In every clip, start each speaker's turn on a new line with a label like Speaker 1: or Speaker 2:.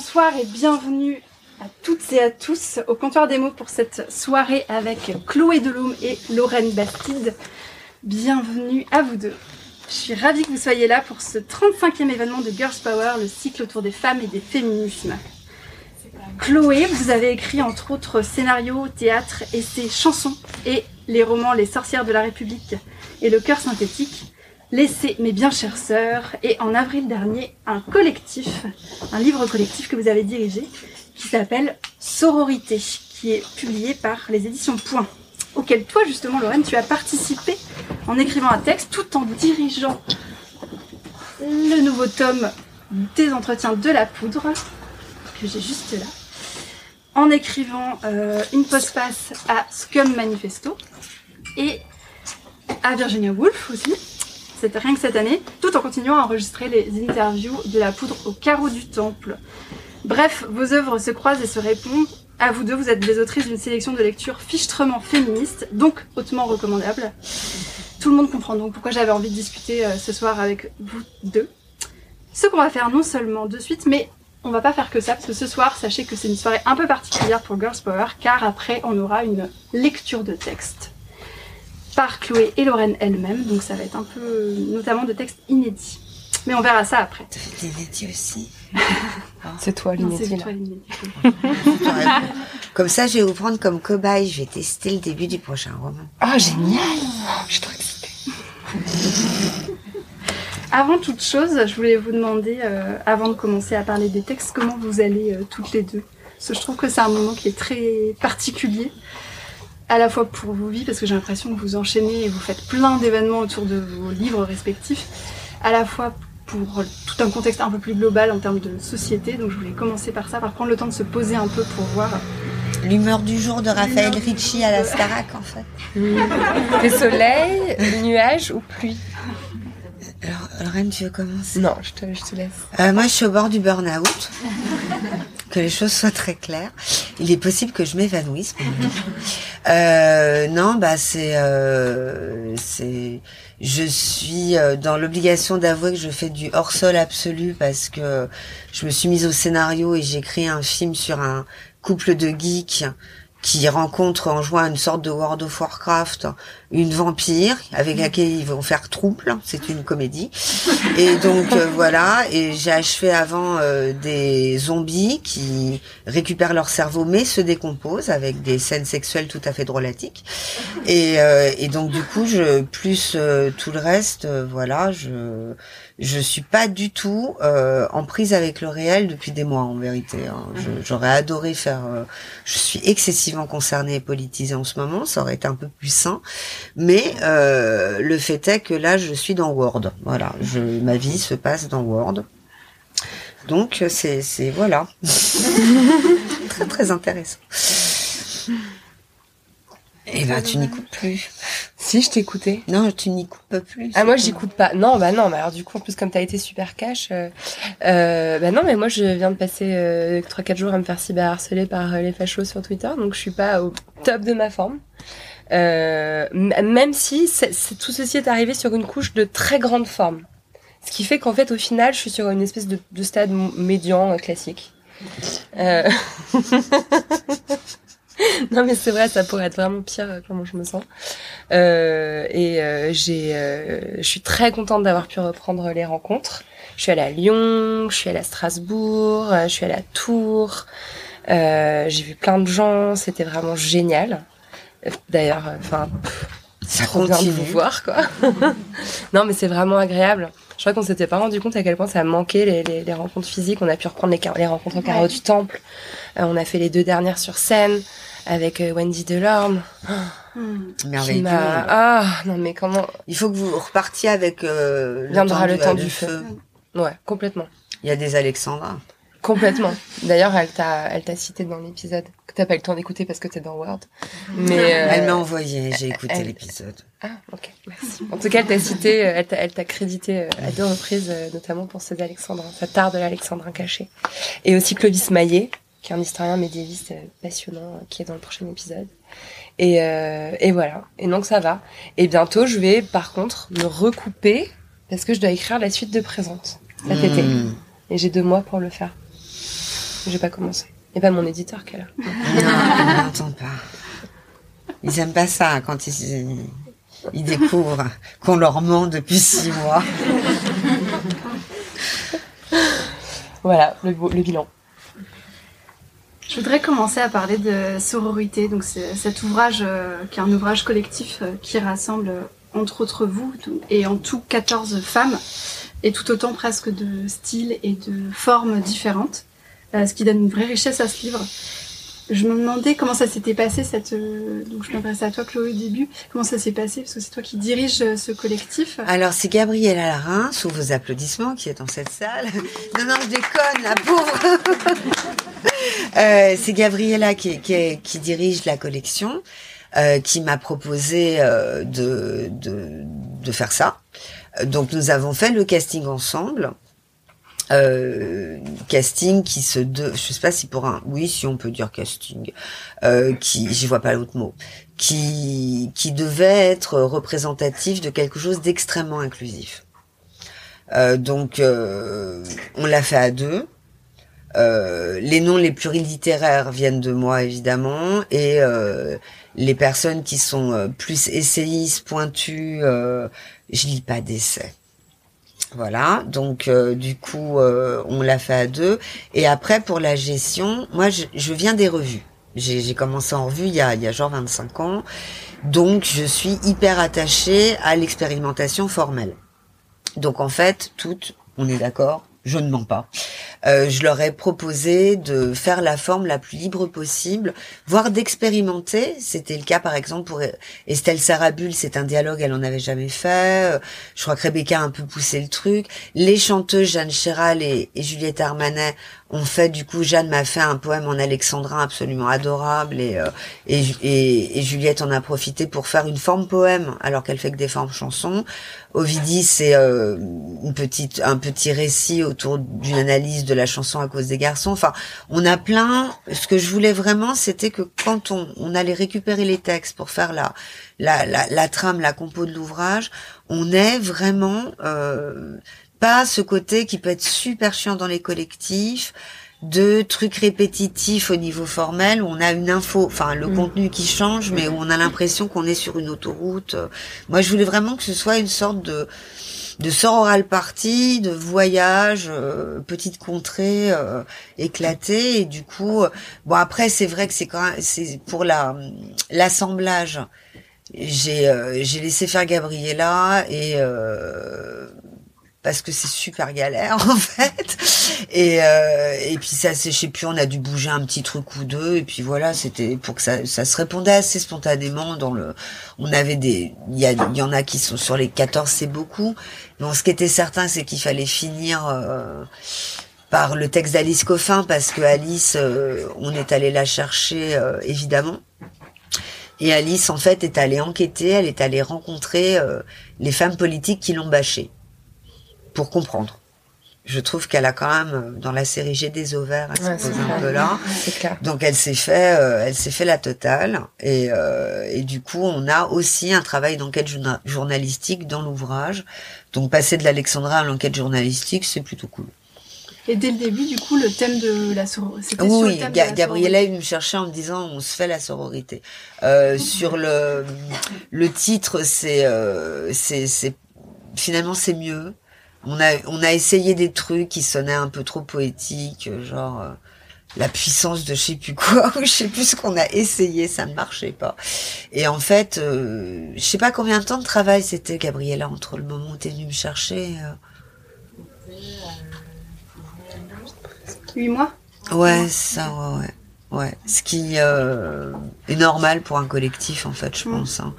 Speaker 1: Bonsoir et bienvenue à toutes et à tous au comptoir des mots pour cette soirée avec Chloé Delhomme et Lorraine Bastide. Bienvenue à vous deux. Je suis ravie que vous soyez là pour ce 35e événement de Girls Power, le cycle autour des femmes et des féminismes. Chloé, vous avez écrit entre autres scénarios, théâtre, essais, chansons et les romans Les sorcières de la République et Le cœur synthétique, l'essai Mes bien chères sœurs et en avril dernier un collectif, un livre collectif que vous avez dirigé qui s'appelle Sororité, qui est publié par les éditions Point, auquel toi justement Lorraine tu as participé en écrivant un texte tout en dirigeant le nouveau tome des entretiens de la poudre que j'ai juste là en écrivant euh, une postface à Scum Manifesto et à Virginia Woolf aussi. Rien que cette année, tout en continuant à enregistrer les interviews de la poudre au carreau du temple. Bref, vos œuvres se croisent et se répondent. À vous deux, vous êtes des autrices d'une sélection de lectures fichtrement féministe, donc hautement recommandable. Tout le monde comprend donc pourquoi j'avais envie de discuter euh, ce soir avec vous deux. Ce qu'on va faire non seulement de suite, mais on va pas faire que ça, parce que ce soir, sachez que c'est une soirée un peu particulière pour Girls Power, car après, on aura une lecture de texte par Chloé et Lorraine elles-mêmes, donc ça va être un peu, notamment de textes inédits. Mais on verra ça après.
Speaker 2: Inédit aussi.
Speaker 3: c'est toi l'inédit.
Speaker 2: comme ça, je vais vous prendre comme cobaye. Je vais tester le début du prochain roman.
Speaker 3: Ah, génial Je suis trop excitée.
Speaker 1: Avant toute chose, je voulais vous demander, euh, avant de commencer à parler des textes, comment vous allez euh, toutes les deux? Parce que je trouve que c'est un moment qui est très particulier, à la fois pour vos vies, parce que j'ai l'impression que vous enchaînez et vous faites plein d'événements autour de vos livres respectifs, à la fois pour tout un contexte un peu plus global en termes de société. Donc je voulais commencer par ça, par prendre le temps de se poser un peu pour voir
Speaker 2: L'humeur du jour de Raphaël Ricci à la Starac, en fait.
Speaker 3: Les soleils, nuages ou pluie?
Speaker 2: Alors, Lorraine, tu veux commencer?
Speaker 3: Non, je te, je te laisse.
Speaker 2: Euh, moi, je suis au bord du burn-out. Que les choses soient très claires. Il est possible que je m'évanouisse. euh, non, bah c'est, euh, c'est, je suis euh, dans l'obligation d'avouer que je fais du hors-sol absolu parce que je me suis mise au scénario et j'ai écrit un film sur un couple de geeks qui rencontre en jouant une sorte de World of Warcraft une vampire avec laquelle ils vont faire trouble. C'est une comédie. Et donc euh, voilà. Et j'ai achevé avant euh, des zombies qui récupèrent leur cerveau mais se décomposent avec des scènes sexuelles tout à fait drôlatiques. Et, euh, et donc du coup, je plus tout le reste, voilà, je je suis pas du tout euh, en prise avec le réel depuis des mois en vérité. Hein. J'aurais adoré faire. Euh, je suis excessivement concernée et politisée en ce moment. Ça aurait été un peu plus sain. Mais euh, le fait est que là, je suis dans Word. Voilà, je, ma vie se passe dans Word. Donc c'est c'est voilà très très intéressant. Et eh ben, tu n'y coupes plus.
Speaker 3: Si, je t'écoutais.
Speaker 2: Non, tu n'y coupes plus.
Speaker 3: Ah, moi, j'écoute pas. Non, bah non, mais alors du coup, en plus, comme t'as été super cash, euh, euh, bah non, mais moi, je viens de passer euh, 3-4 jours à me faire cyberharceler par euh, les fachos sur Twitter, donc je suis pas au top de ma forme. Euh, même si tout ceci est arrivé sur une couche de très grande forme. Ce qui fait qu'en fait, au final, je suis sur une espèce de, de stade médian classique. Euh... non mais c'est vrai, ça pourrait être vraiment pire euh, comment je me sens. Euh, et euh, j'ai, euh, je suis très contente d'avoir pu reprendre les rencontres. Je suis allée à Lyon, je suis allée à Strasbourg, je suis allée à Tours. j'ai vu plein de gens, c'était vraiment génial. D'ailleurs, enfin,
Speaker 2: ça trop bien de
Speaker 3: vous voir quoi. non mais c'est vraiment agréable. Je crois qu'on s'était pas rendu compte à quel point ça manquait les, les, les rencontres physiques. On a pu reprendre les, les rencontres au carreau du temple. on a fait les deux dernières sur scène avec euh, Wendy Delorme.
Speaker 1: Hmm.
Speaker 2: Merveilleux.
Speaker 3: Ah, non, mais comment
Speaker 2: Il faut que vous repartiez avec euh,
Speaker 3: Viendra le temps
Speaker 2: du
Speaker 3: du feu. Ouais, complètement.
Speaker 2: Il y a des Alexandras.
Speaker 3: Complètement. D'ailleurs, elle t'a, elle t'a cité dans l'épisode que t'as pas eu le temps d'écouter parce que t'es dans Word. Mais euh,
Speaker 2: Elle m'a envoyé, j'ai écouté
Speaker 3: elle-
Speaker 2: l'épisode.
Speaker 3: Ah, ok, merci. En tout cas, elle t'a cité, euh, elle t'a, elle t'a crédité euh, à deux reprises, euh, notamment pour ses Alexandrins, sa tare de l'Alexandrin caché. Et aussi Clovis Maillet, qui est un historien médiéviste passionnant, euh, qui est dans le prochain épisode. Et, euh, et voilà. Et donc ça va. Et bientôt, je vais, par contre, me recouper parce que je dois écrire la suite de Présente cet été.
Speaker 2: Hmm.
Speaker 3: Et j'ai deux mois pour le faire. J'ai pas commencé. Et pas mon éditeur qui est là.
Speaker 2: Non, pas. Ils aiment pas ça quand ils, ils découvrent qu'on leur ment depuis six mois.
Speaker 3: Voilà, le, le bilan.
Speaker 1: Je voudrais commencer à parler de sororité. Donc cet ouvrage euh, qui est un ouvrage collectif euh, qui rassemble entre autres vous et en tout 14 femmes et tout autant presque de styles et de formes différentes, euh, ce qui donne une vraie richesse à ce livre. Je me demandais comment ça s'était passé cette euh, donc je m'adresse à toi Chloé au début comment ça s'est passé? Parce que c'est toi qui diriges euh, ce collectif.
Speaker 2: Alors, c'est Gabriella Larin, sous vos applaudissements, qui est dans cette salle. Non, non, je déconne, la pauvre. Euh, c'est Gabriella qui, qui, qui dirige la collection, euh, qui m'a proposé euh, de, de, de faire ça. Donc, nous avons fait le casting ensemble. Euh, casting qui se de, je sais pas si pour un oui si on peut dire casting euh, qui j'y vois pas l'autre mot qui qui devait être représentatif de quelque chose d'extrêmement inclusif. Euh, donc euh, on l'a fait à deux. Euh, les noms les plurilittéraires viennent de moi évidemment et euh, les personnes qui sont plus essayistes pointues je lis pas d'essais voilà, donc euh, du coup, euh, on l'a fait à deux. Et après, pour la gestion, moi, je, je viens des revues. J'ai commencé en revue il y, a, il y a genre 25 ans. Donc, je suis hyper attachée à l'expérimentation formelle. Donc, en fait, toutes, on est d'accord, je ne mens pas. Euh, je leur ai proposé de faire la forme la plus libre possible, voire d'expérimenter. C'était le cas, par exemple, pour Estelle Sarabul, c'est un dialogue, elle en avait jamais fait. Euh, Je crois que Rebecca a un peu poussé le truc. Les chanteuses Jeanne Chéral et, et Juliette Armanet ont fait, du coup, Jeanne m'a fait un poème en alexandrin absolument adorable et, euh, et, et, et Juliette en a profité pour faire une forme poème alors qu'elle fait que des formes chansons. Ovidie, c'est euh, une petite, un petit récit autour d'une analyse de la chanson à cause des garçons. Enfin, on a plein. Ce que je voulais vraiment, c'était que quand on, on allait récupérer les textes pour faire la, la, la, la trame, la compo de l'ouvrage, on est vraiment euh, pas ce côté qui peut être super chiant dans les collectifs de trucs répétitifs au niveau formel où on a une info, enfin le
Speaker 3: Mm.
Speaker 2: contenu qui change, mais où on a l'impression qu'on est sur une autoroute. Moi, je voulais vraiment que ce soit une sorte de de sororal party, de voyage, euh, petite contrée euh, éclatée et du coup, euh, bon après c'est vrai que c'est quand c'est pour la l'assemblage. J'ai euh, j'ai laissé faire Gabriella et euh, parce que c'est super galère en fait. Et euh, et puis ça sais plus on a dû bouger un petit truc ou deux. Et puis voilà c'était pour que ça ça se répondait assez spontanément dans le on avait des il y y en a qui sont sur les 14 c'est beaucoup. Bon ce qui était certain c'est qu'il fallait finir euh, par le texte d'Alice Coffin parce que Alice euh, on est allé la chercher euh, évidemment. Et Alice en fait est allée enquêter elle est allée rencontrer euh, les femmes politiques qui l'ont bâchée pour comprendre je trouve qu'elle a quand même euh, dans la série J'ai des ovaires elle
Speaker 3: Ouais,
Speaker 2: se pose un peu là
Speaker 3: clair.
Speaker 2: donc elle s'est fait, euh, elle s'est fait la totale et, euh, et du coup on a aussi un travail d'enquête journa- journalistique dans l'ouvrage. Donc passer de l'Alexandra à l'enquête journalistique, c'est plutôt cool.
Speaker 1: Et dès le début du coup le thème de la sororité. C'était sur le
Speaker 2: Oui,
Speaker 1: thème de
Speaker 2: Ga-
Speaker 1: la
Speaker 2: Gabriella est me chercher en me disant on se fait la sororité. Euh, sur le le titre, c'est euh, c'est finalement c'est mieux. On a on a essayé des trucs qui sonnaient un peu trop poétiques, euh, genre euh, la puissance de je sais plus quoi, ou je sais plus ce qu'on a essayé, ça ne marchait pas. Et en fait, euh, je sais pas combien de temps de travail c'était Gabriella entre le moment où t'es venue me chercher. euh.
Speaker 1: Huit mois?
Speaker 2: Ouais, ça, ouais, ouais. Ouais, ce qui euh, est normal pour un collectif en fait, je pense, hein,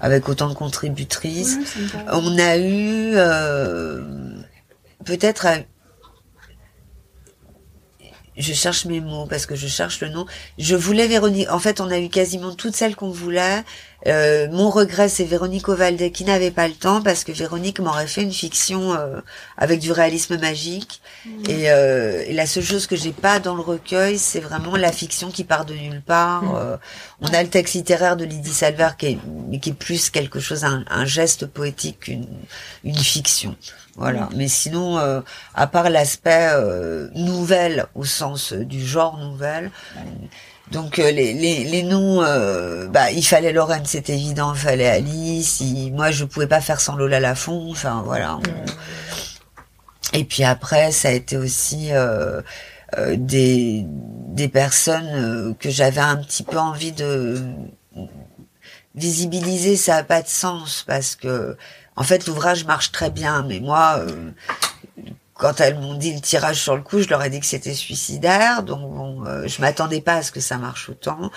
Speaker 2: avec autant de contributrices.
Speaker 1: Oui.
Speaker 2: On a eu euh, peut-être, je cherche mes mots parce que je cherche le nom. Je voulais Véronique. En fait, on a eu quasiment toutes celles qu'on voulait. Euh, mon regret, c'est Véronique Ovalde qui n'avait pas le temps parce que Véronique m'aurait fait une fiction euh, avec du réalisme magique. Et, euh, et la seule chose que j'ai pas dans le recueil, c'est vraiment la fiction qui part de nulle part.
Speaker 3: Mm.
Speaker 2: Euh, on a le texte littéraire de Lydie Salver qui est, qui est plus quelque chose, un, un geste poétique qu'une une fiction. Voilà. Mais sinon, euh, à part l'aspect euh, nouvelle au sens euh, du genre nouvelle, donc euh, les, les, les noms, euh, bah il fallait Lorraine, c'était évident, il fallait Alice. il- moi, je pouvais pas faire sans Lola Lafont. Enfin voilà. Et puis après, ça a été aussi euh, euh, des des personnes que j'avais un petit peu envie de visibiliser. Ça a pas de sens parce que en fait l'ouvrage marche très bien, mais moi. euh, quand elles m'ont dit le tirage sur le coup, je leur ai dit que c'était suicidaire, donc bon, euh, je m'attendais pas à ce que ça marche autant.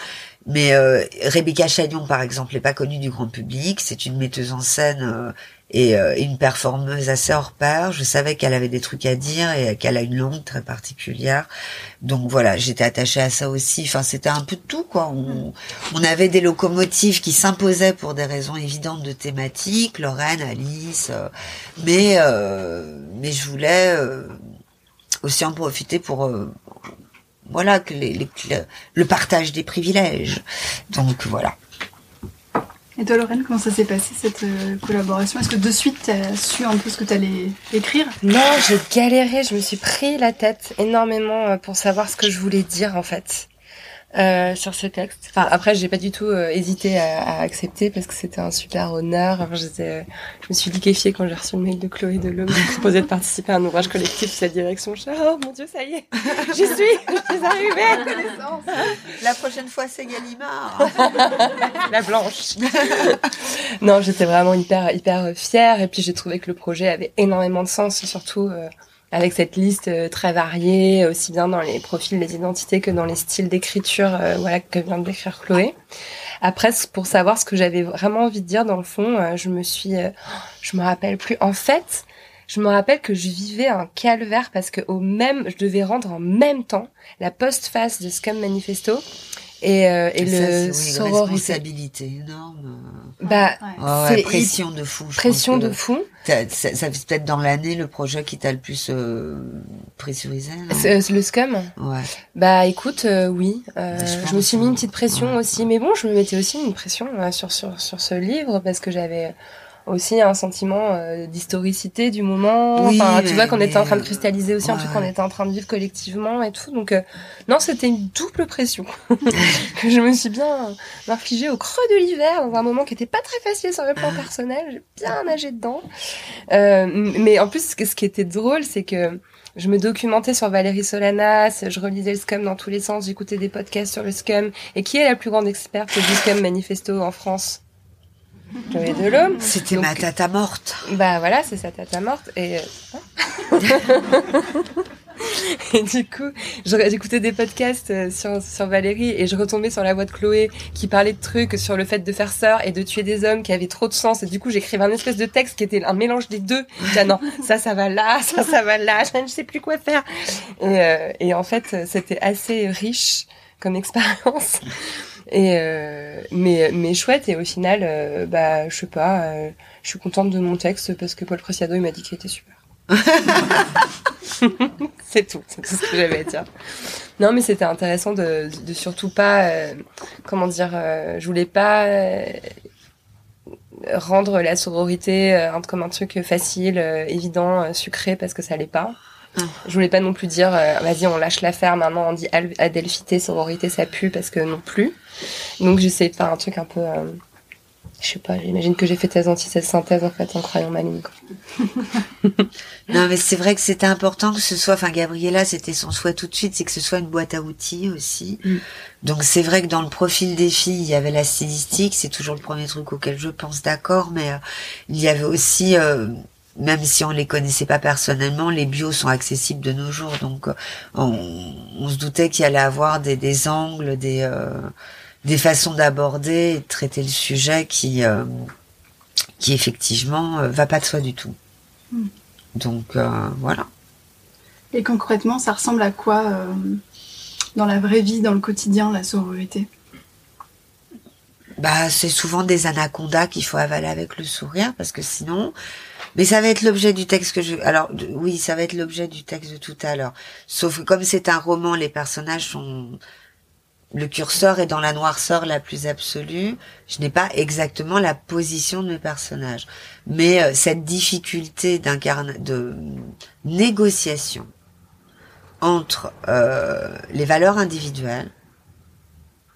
Speaker 2: Mais euh, Rebecca Chagnon, par exemple, n'est pas connue du grand public. C'est une metteuse en scène euh, et euh, une performeuse assez hors pair. Je savais qu'elle avait des trucs à dire et qu'elle a une langue très particulière. Donc voilà, j'étais attachée à ça aussi. Enfin, c'était un peu de tout, quoi. On, on avait des locomotives qui s'imposaient pour des raisons évidentes de thématique, Lorraine, Alice, euh, mais euh, mais je voulais euh, aussi en profiter pour euh, voilà que les, les- le partage des privilèges. Donc voilà.
Speaker 1: Et toi, Lorraine, comment ça s'est passé cette euh, collaboration? Est-ce que de suite, tu as su un peu ce que tu allais écrire?
Speaker 3: Non, j'ai galéré, je me suis pris la tête énormément euh, pour savoir ce que je voulais dire en fait euh, sur ce texte. Enfin après, j'ai pas du tout euh, hésité à, à accepter parce que c'était un super honneur. Enfin, j'étais, euh, je me suis liquéfiée quand j'ai reçu le mail de Chloé Delhomme qui me proposait de participer à un ouvrage collectif de cette direction. Je suis, oh mon dieu, ça y est, j'y suis, je suis arrivée.
Speaker 2: La prochaine fois, c'est Gallimard.
Speaker 3: la blanche. non, j'étais vraiment hyper hyper fière et puis j'ai trouvé que le projet avait énormément de sens, surtout euh, avec cette liste euh, très variée, aussi bien dans les profils, les identités que dans les styles d'écriture, euh, voilà que vient de décrire Chloé. Après, pour savoir ce que j'avais vraiment envie de dire dans le fond, euh, je me suis, je me rappelle plus. En fait, je me rappelle que je vivais un calvaire parce que au même, je devais rendre en même temps la postface de Scum Manifesto et, euh, et
Speaker 2: Ça,
Speaker 3: le
Speaker 2: c'est, oui, une
Speaker 3: sororité.
Speaker 2: responsabilité énorme.
Speaker 3: Bah,
Speaker 1: Ouais.
Speaker 2: Ouais, ouais,
Speaker 3: C'est
Speaker 2: pression de fou. je
Speaker 3: pression de fou.
Speaker 2: Ça, ça fait peut-être dans l'année le projet qui t'a le plus euh, pressurisé.
Speaker 3: euh, Le scum
Speaker 2: Ouais.
Speaker 3: Bah écoute, euh, oui. Euh,
Speaker 2: Je
Speaker 3: me suis mis une petite pression
Speaker 2: Ouais.
Speaker 3: aussi. Mais bon, je me mettais aussi une pression euh, sur, sur, sur ce livre parce que j'avais aussi un sentiment euh, d'historicité du moment.
Speaker 2: Oui,
Speaker 3: enfin, tu vois qu'on était en train de cristalliser aussi un
Speaker 2: ouais.
Speaker 3: truc qu'on était en train de vivre collectivement et tout. Donc euh, non, c'était une double pression que je me suis bien infligée au creux de l'hiver dans un moment qui était pas très facile sur le plan personnel. J'ai bien nagé dedans. Euh, mais en plus, ce qui était drôle, c'est que je me documentais sur Valérie Solanas, je relisais le scum dans tous les sens, j'écoutais des podcasts sur le scum. Et qui est la plus grande experte du scum manifesto en France? Delhomme.
Speaker 2: C'était ma tata morte.
Speaker 3: Bah voilà, c'est sa tata morte. Et, euh, et du coup, j'écoutais des podcasts euh, sur, sur Valérie et je retombais sur la voix de Chloé qui parlait de trucs sur le fait de faire sœur et de tuer des hommes qui avaient trop de sens. Et du coup, j'écrivais un espèce de texte qui était un mélange des deux. Je disais, ah non, ça, ça va là, ça, ça va là, je ne sais plus quoi faire. Et, euh, et en fait, c'était assez riche comme expérience. Et euh, mais mais chouette et au final euh, bah je sais pas euh, je suis contente de mon texte parce que Paul Preciado il m'a dit qu'il était super. c'est tout, c'est tout ce que j'avais à dire. Non mais c'était intéressant de, de surtout pas euh, comment dire euh, je voulais pas euh, rendre la sororité euh, comme un truc facile, euh, évident, sucré parce que ça l'est pas. Je voulais pas non plus dire euh, vas-y on lâche l'affaire maintenant on dit adelphité sororité ça pue parce que non plus. Donc j'essayais de faire un truc un peu euh, je sais pas, j'imagine que j'ai fait thèse antithèse synthèse en fait en croyant ma ligne.
Speaker 2: Non, mais c'est vrai que c'était important que ce soit, enfin, Gabriella, c'était son souhait tout de suite, c'est que ce soit une boîte à outils aussi.
Speaker 3: Mm.
Speaker 2: Donc c'est vrai que dans le profil des filles, il y avait la stylistique, c'est toujours le premier truc auquel je pense, d'accord, mais euh, il y avait aussi euh, même si on les connaissait pas personnellement, les bios sont accessibles de nos jours, donc euh, on, on se doutait qu'il y allait avoir des, des angles, des euh, des façons d'aborder et de traiter le sujet qui euh, qui effectivement euh, va pas de soi du tout.
Speaker 1: Mm.
Speaker 2: Donc euh, voilà.
Speaker 1: Et concrètement, ça ressemble à quoi euh, dans la vraie vie, dans le quotidien, la sororité?
Speaker 2: Bah, c'est souvent des anacondas qu'il faut avaler avec le sourire parce que sinon, mais ça va être l'objet du texte que je, alors oui, ça va être l'objet du texte de tout à l'heure. Sauf que comme c'est un roman, les personnages sont, le curseur est dans la noirceur la plus absolue. Je n'ai pas exactement la position de mes personnages, mais euh, cette difficulté d'incarne, de négociation entre euh, les valeurs individuelles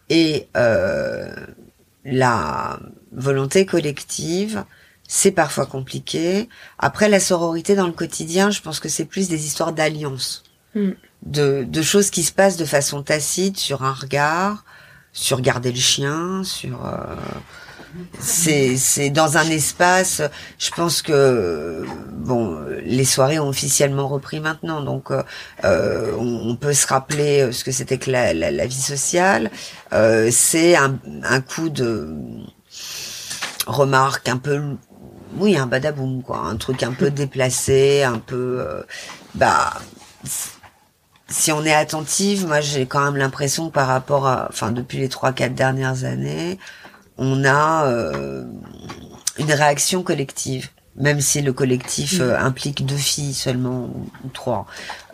Speaker 2: et euh, la volonté collective, c'est parfois compliqué. Après, la sororité dans le quotidien, je pense que c'est plus des histoires d'alliance,
Speaker 3: Mm.
Speaker 2: de, de choses qui se passent de façon tacite sur un regard, sur garder le chien, sur... euh, c'est c'est dans un espace je pense que bon les soirées ont officiellement repris maintenant donc euh, euh, on, on peut se rappeler euh, ce que c'était que la, la, la vie sociale. Euh, c'est un, un coup de remarque un peu oui un badaboum quoi un truc un peu déplacé un peu euh, bah si on est attentive moi j'ai quand même l'impression par rapport à enfin depuis les trois quatre dernières années on a euh, une réaction collective même si le collectif euh, implique deux filles seulement ou, ou trois.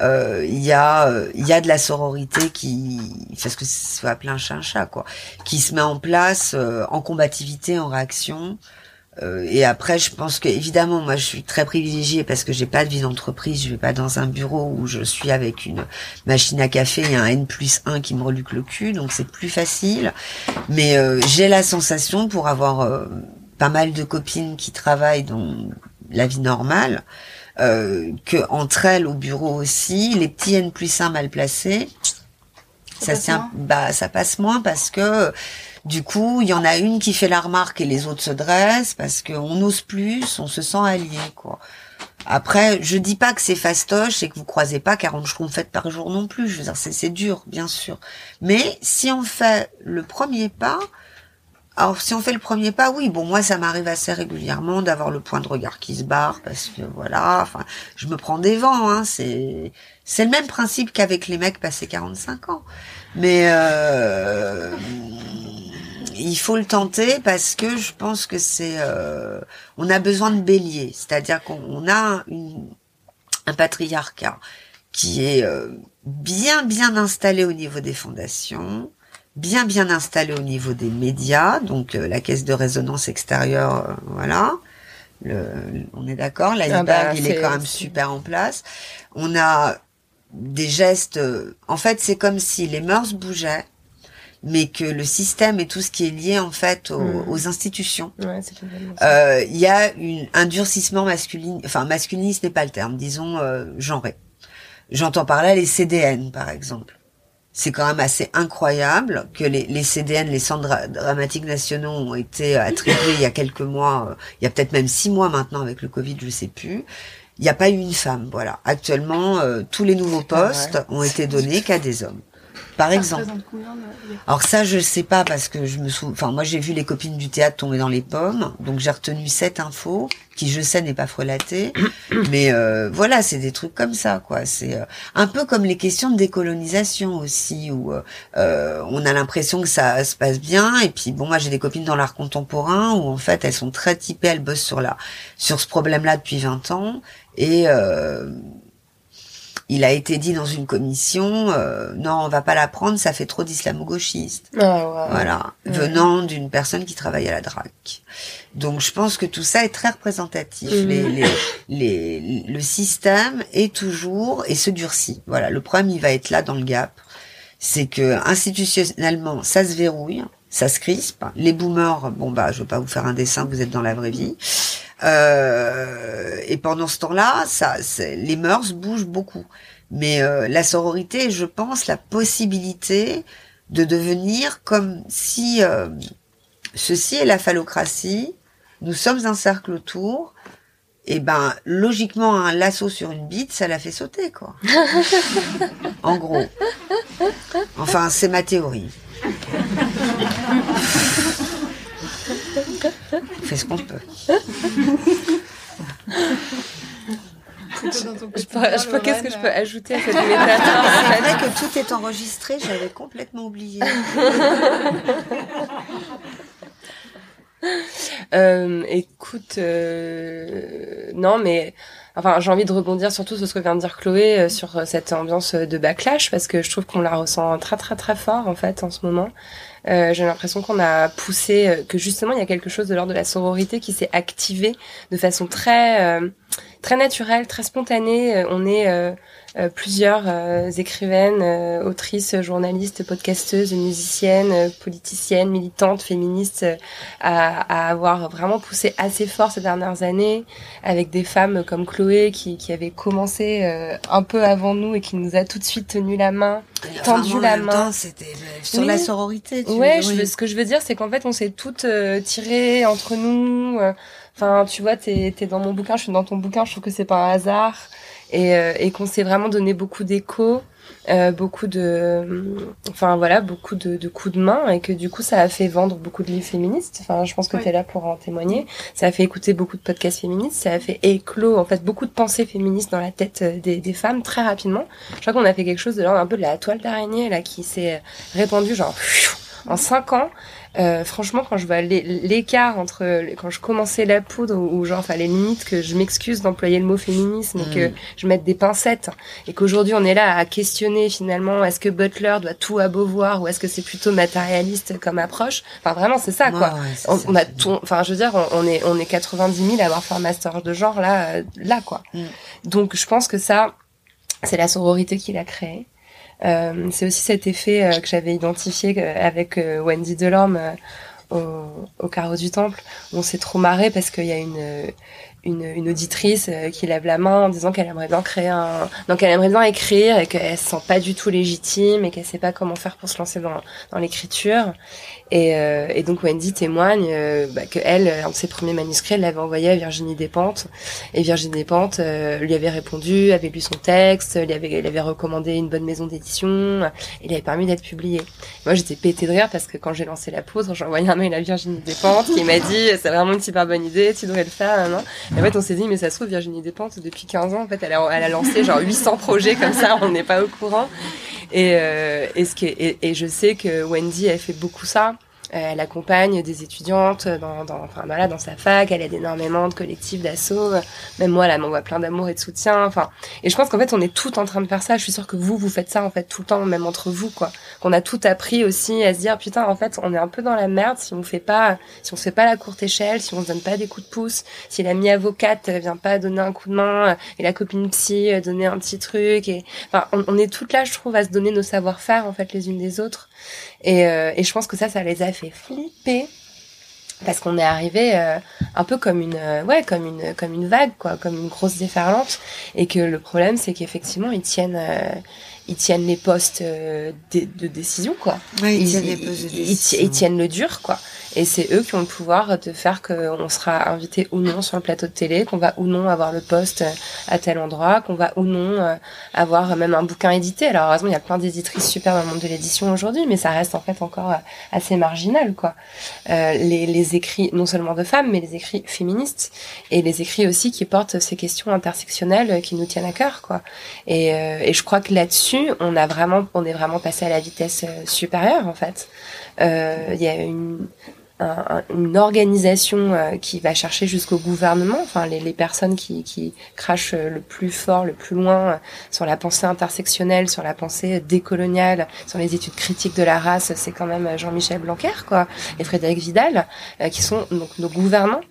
Speaker 2: Euh, il y a euh, il y a de la sororité qui parce que c'est appeler un chat chat quoi qui se met en place euh, en combativité en réaction euh, et après, je pense que évidemment, moi, je suis très privilégiée parce que j'ai pas de vie d'entreprise. Je vais pas dans un bureau où je suis avec une machine à café et un N plus 1 qui me reluque le cul, donc c'est plus facile. Mais euh, j'ai la sensation, pour avoir euh, pas mal de copines qui travaillent dans la vie normale, euh, que entre elles au bureau aussi, les petits N plus 1 mal placés,
Speaker 1: Ça
Speaker 2: ça,
Speaker 1: passe
Speaker 2: bah, ça passe moins parce que du coup, il y en a une qui fait la remarque et les autres se dressent parce qu'on n'ose plus, on se sent allié, quoi. Après, je dis pas que c'est fastoche et que vous croisez pas 40 schtroumpfettes par jour non plus. Je veux c'est, dur, bien sûr. Mais si on fait le premier pas, alors si on fait le premier pas, oui, bon, moi ça m'arrive assez régulièrement d'avoir le point de regard qui se barre parce que voilà, enfin, je me prends des vents, hein, c'est c'est le même principe qu'avec les mecs passés 45 ans. Mais euh, il faut le tenter parce que je pense que c'est euh, on a besoin de bélier, c'est-à-dire qu'on on a une, un patriarcat qui est euh, bien bien installé au niveau des fondations, bien bien installé au niveau des médias, donc euh, la caisse de résonance extérieure, euh, voilà. Le, on est d'accord, l'iceberg
Speaker 3: Ah bah,
Speaker 2: il est
Speaker 3: c'est-
Speaker 2: quand même super en place. On a des gestes. euh, En fait, c'est comme si les mœurs bougeaient, mais que le système et tout ce qui est lié en fait aux,
Speaker 3: Mm.
Speaker 2: aux institutions.
Speaker 3: Ouais, ça.
Speaker 2: Euh, Il y a une, un durcissement masculin, enfin masculiniste n'est pas le terme, disons euh, genré. J'entends par là les CDN par exemple. C'est quand même assez incroyable que les, les CDN, les centres dra- dramatiques nationaux, ont été attribués il y a quelques mois, euh, il y a peut-être même six mois maintenant avec le Covid, je sais plus. Il n'y a pas eu une femme, voilà. Actuellement, euh, tous les nouveaux postes ont été donnés qu'à des hommes. Par
Speaker 1: Ça
Speaker 2: exemple.
Speaker 1: représente combien de-
Speaker 2: Alors ça, je sais pas parce que je me souviens. Enfin, moi, j'ai vu les copines du théâtre tomber dans les pommes, donc j'ai retenu cette info qui, je sais, n'est pas frelatée. Mais euh, voilà, c'est des trucs comme ça, quoi. C'est euh, un peu comme les questions de décolonisation aussi, où euh, euh, on a l'impression que ça se passe bien. Et puis, bon, moi, j'ai des copines dans l'art contemporain où en fait, elles sont très typées, elles bossent sur la sur ce problème-là depuis 20 ans. Et euh, il a été dit dans une commission, euh, non, on va pas la prendre, ça fait trop d'islamo-gauchistes.
Speaker 3: Ah.
Speaker 2: Voilà,
Speaker 3: Ouais.
Speaker 2: venant d'une personne qui travaille à la DRAC. Donc je pense que tout ça est très représentatif.
Speaker 3: Mhm.
Speaker 2: Les, les, les, le système est toujours et se durcit. Voilà, le problème il va être là dans le gap, c'est que institutionnellement ça se verrouille, ça se crispe. Les boomers, bon bah je vais pas vous faire un dessin, vous êtes dans la vraie vie. Euh, et pendant ce temps-là, ça, les mœurs bougent beaucoup. Mais euh, la sororité, je pense, la possibilité de devenir comme si euh, ceci est la phallocratie, nous sommes un cercle autour, et ben logiquement un lasso sur une bite, ça la fait sauter quoi. en gros. Enfin, c'est ma théorie. Fait ce qu'on peut.
Speaker 3: Je sais pas qu'est-ce que je peux ajouter à cette métaphore.
Speaker 2: C'est vrai que tout est enregistré, j'avais complètement oublié.
Speaker 3: Euh, écoute, euh, non, mais enfin, j'ai envie de rebondir surtout sur ce que vient de dire Chloé euh, sur cette ambiance de backlash parce que je trouve qu'on la ressent très très très fort en fait en ce moment. Euh, j'ai l'impression qu'on a poussé, euh, que justement il y a quelque chose de l'ordre de la sororité qui s'est activé de façon très très naturelle, très spontanée. On est euh, plusieurs euh, écrivaines, euh, autrices, journalistes, podcasteuses, musiciennes, politiciennes, militantes, féministes, à, à, avoir vraiment poussé assez fort ces dernières années, avec des femmes comme Chloé qui, qui avait commencé un peu avant nous et qui nous a tout de suite tenu la main, tendu la main.
Speaker 2: C'était sur la sororité.
Speaker 3: Tu ouais, je, ce que je veux dire, c'est qu'en fait, on s'est toutes tirées entre nous. Enfin, tu vois, t'es es dans mon bouquin, je suis dans ton bouquin. Je trouve que c'est pas un hasard et, euh, et qu'on s'est vraiment donné beaucoup d'écho. Euh, beaucoup de enfin voilà beaucoup de, de, coups de main et que du coup ça a fait vendre beaucoup de livres féministes. Enfin je pense que tu es là pour en témoigner. Ça a fait écouter beaucoup de podcasts féministes. Ça a fait éclos en fait beaucoup de pensées féministes dans la tête euh, des, des femmes très rapidement. Je crois qu'on a fait quelque chose de l'ordre un peu de la toile d'araignée là qui s'est répandue genre en cinq ans euh, franchement, quand je vois l'écart entre quand je commençais la poudre ou genre fallait limite que je m'excuse d'employer le mot féminisme et que mm. je mette des pincettes et qu'aujourd'hui on est là à questionner finalement est-ce que Butler doit tout à voir ou est-ce que c'est plutôt matérialiste comme approche? Enfin vraiment c'est ça quoi. on, a tout. Enfin je veux dire on, est on est 90 000 à avoir fait un master de genre là euh, là quoi. Mm. Donc je pense que ça c'est la sororité qui l'a créé. Euh, c'est aussi cet effet euh, que j'avais identifié euh, avec Wendy Delorme au, au carreau du temple. On s'est trop marré parce qu'il y a une auditrice qui lève la main en disant qu'elle aimerait bien créer un, donc elle aimerait bien écrire et qu'elle se sent pas du tout légitime et qu'elle sait pas comment faire pour se lancer dans l'écriture. Et, euh, et, donc Wendy témoigne euh, bah, que elle, un de ses premiers manuscrits, elle l'avait envoyé à Virginie Despentes. Et Virginie Despentes euh, lui avait répondu, avait lu son texte, lui avait, elle avait recommandé une bonne maison d'édition, et lui avait permis d'être publié. Moi, j'étais pété de rire parce que quand j'ai lancé la poudre, j'ai envoyé un mail à Virginie Despentes qui m'a dit c'est vraiment une super bonne idée, tu devrais le faire. Non et en fait, on s'est dit mais ça se trouve Virginie Despentes depuis 15 ans, en fait, elle a, elle a lancé genre 800 projets comme ça, on n'est pas au courant. Et, euh, et, ce qui est, et, je sais que Wendy a fait beaucoup ça. Euh, elle accompagne des étudiantes dans, dans, enfin, voilà, dans sa fac, elle aide énormément de collectifs d'assaut. Même moi, elle m'envoie plein d'amour et de soutien. Enfin, et je pense qu'en fait, on est tout en train de faire ça. Je suis sûre que vous, vous faites ça en fait tout le temps, même entre vous, quoi. Qu'on a tout appris aussi à se dire, putain, en fait, on est un peu dans la merde si on fait pas, si on fait pas la courte échelle, si on se donne pas des coups de pouce, si l'amie avocate vient pas donner un coup de main et la copine psy donner un petit truc. Et enfin, on, on est toutes là, je trouve, à se donner nos savoir-faire en fait les unes des autres. Et, euh, et je pense que ça, ça les a fait flipper. Parce qu'on est arrivé euh, un peu comme une euh, ouais comme une comme une vague quoi comme une grosse déferlante. Et que le problème c'est qu'effectivement ils tiennent ils tiennent les postes de, de, décision quoi.
Speaker 2: Ils, tiennent les postes de décision.
Speaker 3: ils, tiennent le dur quoi et c'est eux qui ont le pouvoir de faire qu'on sera invité ou non sur le plateau de télé, qu'on va ou non avoir le poste à tel endroit, qu'on va ou non euh, avoir même un bouquin édité. Alors heureusement, il y a plein d'éditrices super dans le monde de l'édition aujourd'hui, mais ça reste en fait encore euh, assez marginal, quoi. Euh, les, écrits, non seulement de femmes, mais les écrits féministes et les écrits aussi qui portent ces questions intersectionnelles qui nous tiennent à cœur, quoi. Et je crois que là-dessus, on a vraiment, on est vraiment passé à la vitesse supérieure, en fait. Il y a une une organisation euh, qui va chercher jusqu'au gouvernement, enfin les, personnes qui, crachent le plus fort, le plus loin euh, sur la pensée intersectionnelle, sur la pensée décoloniale, sur les études critiques de la race, c'est quand même Jean-Michel Blanquer quoi, et Frédéric Vidal, euh, qui sont donc nos gouvernants,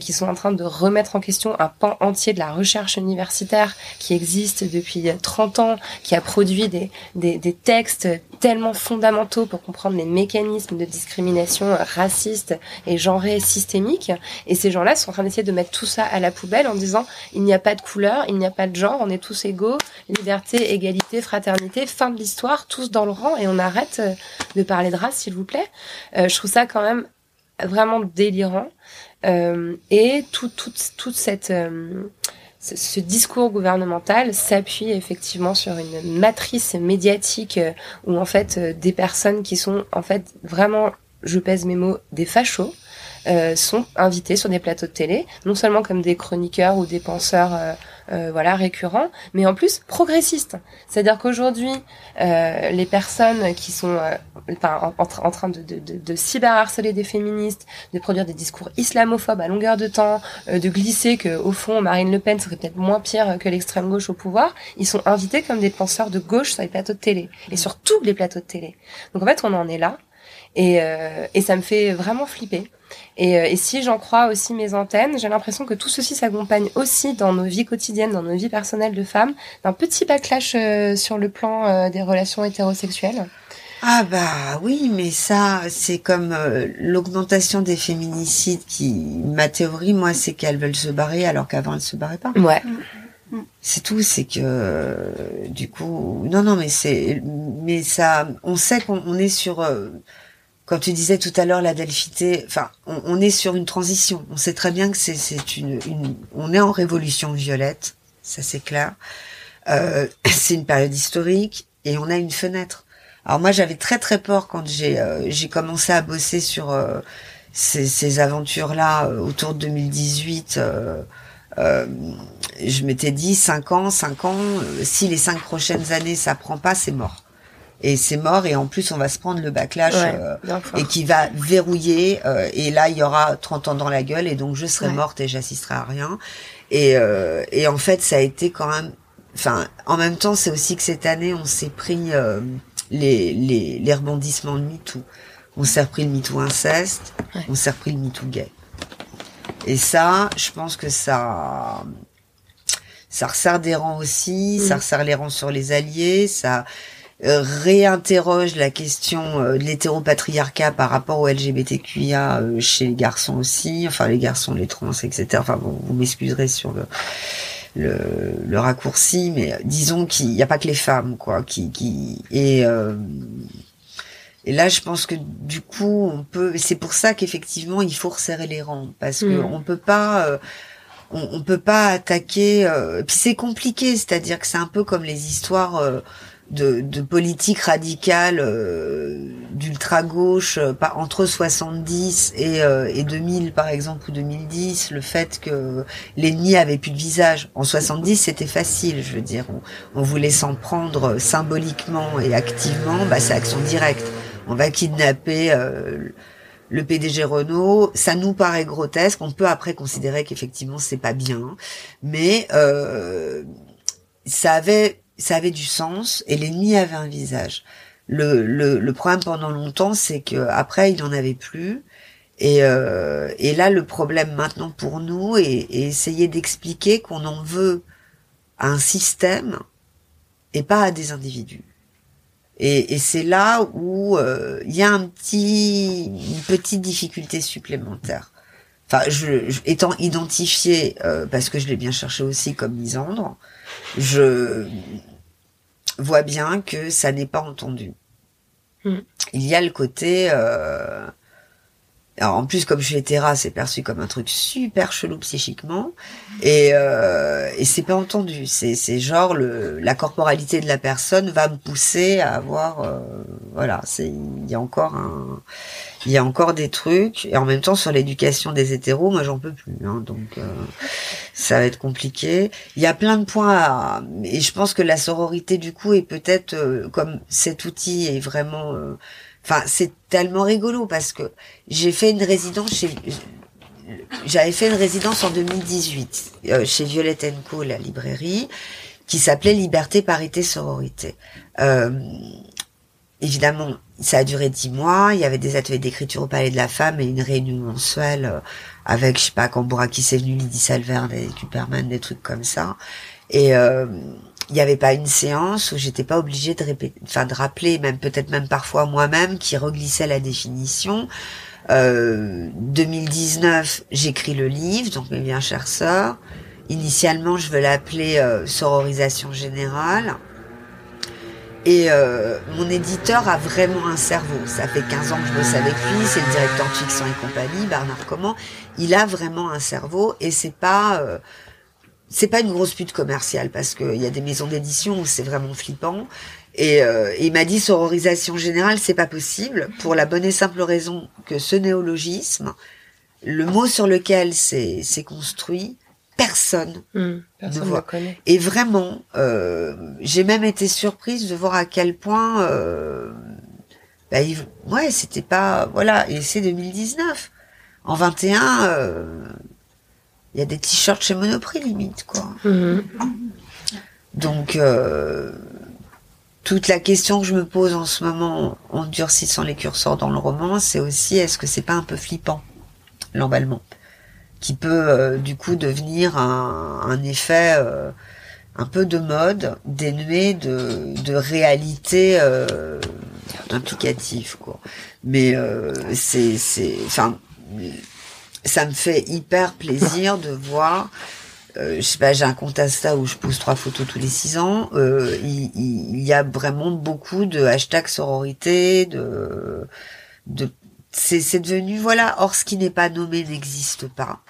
Speaker 3: qui sont en train de remettre en question un pan entier de la recherche universitaire qui existe depuis 30 ans, qui a produit des textes tellement fondamentaux pour comprendre les mécanismes de discrimination raciste et genré systémique. Et ces gens-là sont en train d'essayer de mettre tout ça à la poubelle en disant il n'y a pas de couleur, il n'y a pas de genre, on est tous égaux, liberté, égalité, fraternité, fin de l'histoire, tous dans le rang et on arrête euh, de parler de race, s'il vous plaît. Euh, je trouve ça quand même vraiment délirant. Euh, et tout, tout, toute cette euh, ce, discours gouvernemental s'appuie effectivement sur une matrice médiatique euh, où en fait euh, des personnes qui sont en fait vraiment, je pèse mes mots, des fachos, euh, sont invités sur des plateaux de télé, non seulement comme des chroniqueurs ou des penseurs euh, euh, voilà récurrents, mais en plus progressistes. C'est-à-dire qu'aujourd'hui, euh, les personnes qui sont enfin, en, en, train de, de, de, de cyberharceler des féministes, de produire des discours islamophobes à longueur de temps, de glisser que au fond Marine Le Pen serait peut-être moins pire que l'extrême gauche au pouvoir, ils sont invités comme des penseurs de gauche sur les plateaux de télé et sur tous les plateaux de télé. Donc en fait, on en est là. Et, euh, et ça me fait vraiment flipper. Et, euh, et si j'en crois aussi mes antennes, j'ai l'impression que tout ceci s'accompagne aussi dans nos vies quotidiennes, dans nos vies personnelles de femmes, d'un petit backlash euh, sur le plan euh, des relations hétérosexuelles.
Speaker 2: Ah bah oui, mais ça, c'est comme euh, l'augmentation des féminicides qui, ma théorie, moi, c'est qu'elles veulent se barrer alors qu'avant elles se barraient pas.
Speaker 3: Ouais.
Speaker 2: C'est tout, c'est que du coup, non, non, mais c'est, mais ça, on sait qu'on est sur comme tu disais tout à l'heure, la delphité, enfin, on, est sur une transition. On sait très bien que c'est une, une, on est en révolution violette, ça c'est clair. Euh, c'est une période historique et on a une fenêtre. Alors moi, j'avais très très peur quand j'ai euh, j'ai commencé à bosser sur euh, ces, ces aventures-là euh, autour de 2018. Euh, je m'étais dit 5 ans, 5 ans, si les cinq prochaines années ça prend pas, c'est mort et c'est mort et en plus on va se prendre le backlash
Speaker 3: ouais,
Speaker 2: euh, et qui va verrouiller euh, et là il y aura 30 ans dans la gueule et donc je serai ouais. morte et j'assisterai à rien et euh, et en fait ça a été quand même enfin en même temps c'est aussi que cette année on s'est pris euh, les, les les rebondissements de MeToo on s'est repris le MeToo inceste ouais. on s'est repris le MeToo gay et ça je pense que ça ça resserre des rangs aussi, mmh. ça resserre les rangs sur les alliés, ça réinterroge la question euh, de l'hétéropatriarcat par rapport au LGBTQIA euh, chez les garçons aussi, enfin les garçons, les trans, etc. Enfin bon, vous m'excuserez sur le, le, le raccourci, mais disons qu'il n'y a pas que les femmes, quoi, qui, qui et et là, je pense que du coup, on peut. C'est pour ça qu'effectivement, il faut resserrer les rangs parce que mmh. on peut pas. on, on, peut pas attaquer. puis c'est compliqué, c'est-à-dire que c'est un peu comme les histoires de, de politique radicale euh, d'ultra gauche euh, entre 70 et, euh, et 2000 par exemple ou 2010 le fait que l'ennemi avait plus de visage. En 70 c'était facile je veux dire. On, on voulait s'en prendre symboliquement et activement bah c'est action directe. On va kidnapper euh, le PDG Renault, ça nous paraît grotesque. On peut après considérer qu'effectivement c'est pas bien, mais ça avait ça avait du sens et l'ennemi avait un visage. Le, le, le problème pendant longtemps, c'est que après il n'en avait plus. Et, euh, et là, le problème maintenant pour nous est, est essayer d'expliquer qu'on en veut à un système et pas à des individus. Et, et c'est là où euh, il y a un petit, une petite difficulté supplémentaire. Enfin, je, je étant identifié euh, parce que je l'ai bien cherché aussi comme misandre, je vois bien que ça n'est pas entendu. Mm. Il y a le côté... Euh... Alors en plus, comme je suis hétéra, c'est perçu comme un truc super chelou psychiquement, et, euh, et c'est pas entendu. C'est, c'est genre le, la corporalité de la personne va me pousser à avoir, euh, voilà, c'est il y a encore un, il y a encore des trucs. Et en même temps sur l'éducation des hétéros moi j'en peux plus hein, donc euh, ça va être compliqué. Il y a plein de points à, et je pense que la sororité du coup est peut-être euh, comme cet outil est vraiment euh, enfin c'est tellement rigolo parce que j'ai fait une résidence chez j'avais fait une résidence en 2018 euh, chez Violette Co la librairie qui s'appelait Liberté Parité Sororité évidemment, ça a duré dix mois. Il y avait des ateliers d'écriture au Palais de la Femme et une réunion mensuelle euh, avec, je sais pas, qui s'est venu, Lydie et Superman, des trucs comme ça. Et euh, il n'y avait pas une séance où j'étais pas obligée de répéter, enfin de rappeler, même peut-être même parfois moi-même, qui reglissait la définition. Euh, 2019, j'écris le livre, donc mes bien chères sœurs. Initialement, je veux l'appeler euh, sororisation générale. Et euh, mon éditeur a vraiment un cerveau. Ça fait 15 ans que je bosse avec lui, c'est le directeur de Fiction et compagnie, Bernard Comment. Il a vraiment un cerveau et c'est pas euh, c'est pas une grosse pute commerciale parce qu'il y a des maisons d'édition où c'est vraiment flippant. Et, euh, il m'a dit sororisation générale, c'est pas possible pour la bonne et simple raison que ce néologisme, le mot sur lequel c'est construit, personne,
Speaker 3: hmm, personne ne voit. Connaît.
Speaker 2: Et vraiment, euh, j'ai même été surprise de voir à quel point, euh, bah, ouais, c'était pas, voilà, et c'est 2019. En 21, euh, il y a des t-shirts chez Monoprix limite, quoi.
Speaker 3: Hmm.
Speaker 2: Donc, euh, toute la question que je me pose en ce moment, en durcissant les curseurs dans le roman, c'est aussi est-ce que c'est pas un peu flippant l'emballement, qui peut euh, du coup devenir un, effet euh, un peu de mode, dénué de, de réalité implicative quoi. Mais c'est c'est enfin ça me fait hyper plaisir de voir euh, je sais pas, j'ai un compte Insta où je pose trois photos tous les six ans. Euh, il, il, y a vraiment beaucoup de hashtags sororité, de, de c'est devenu voilà. Or, ce qui n'est pas nommé n'existe pas.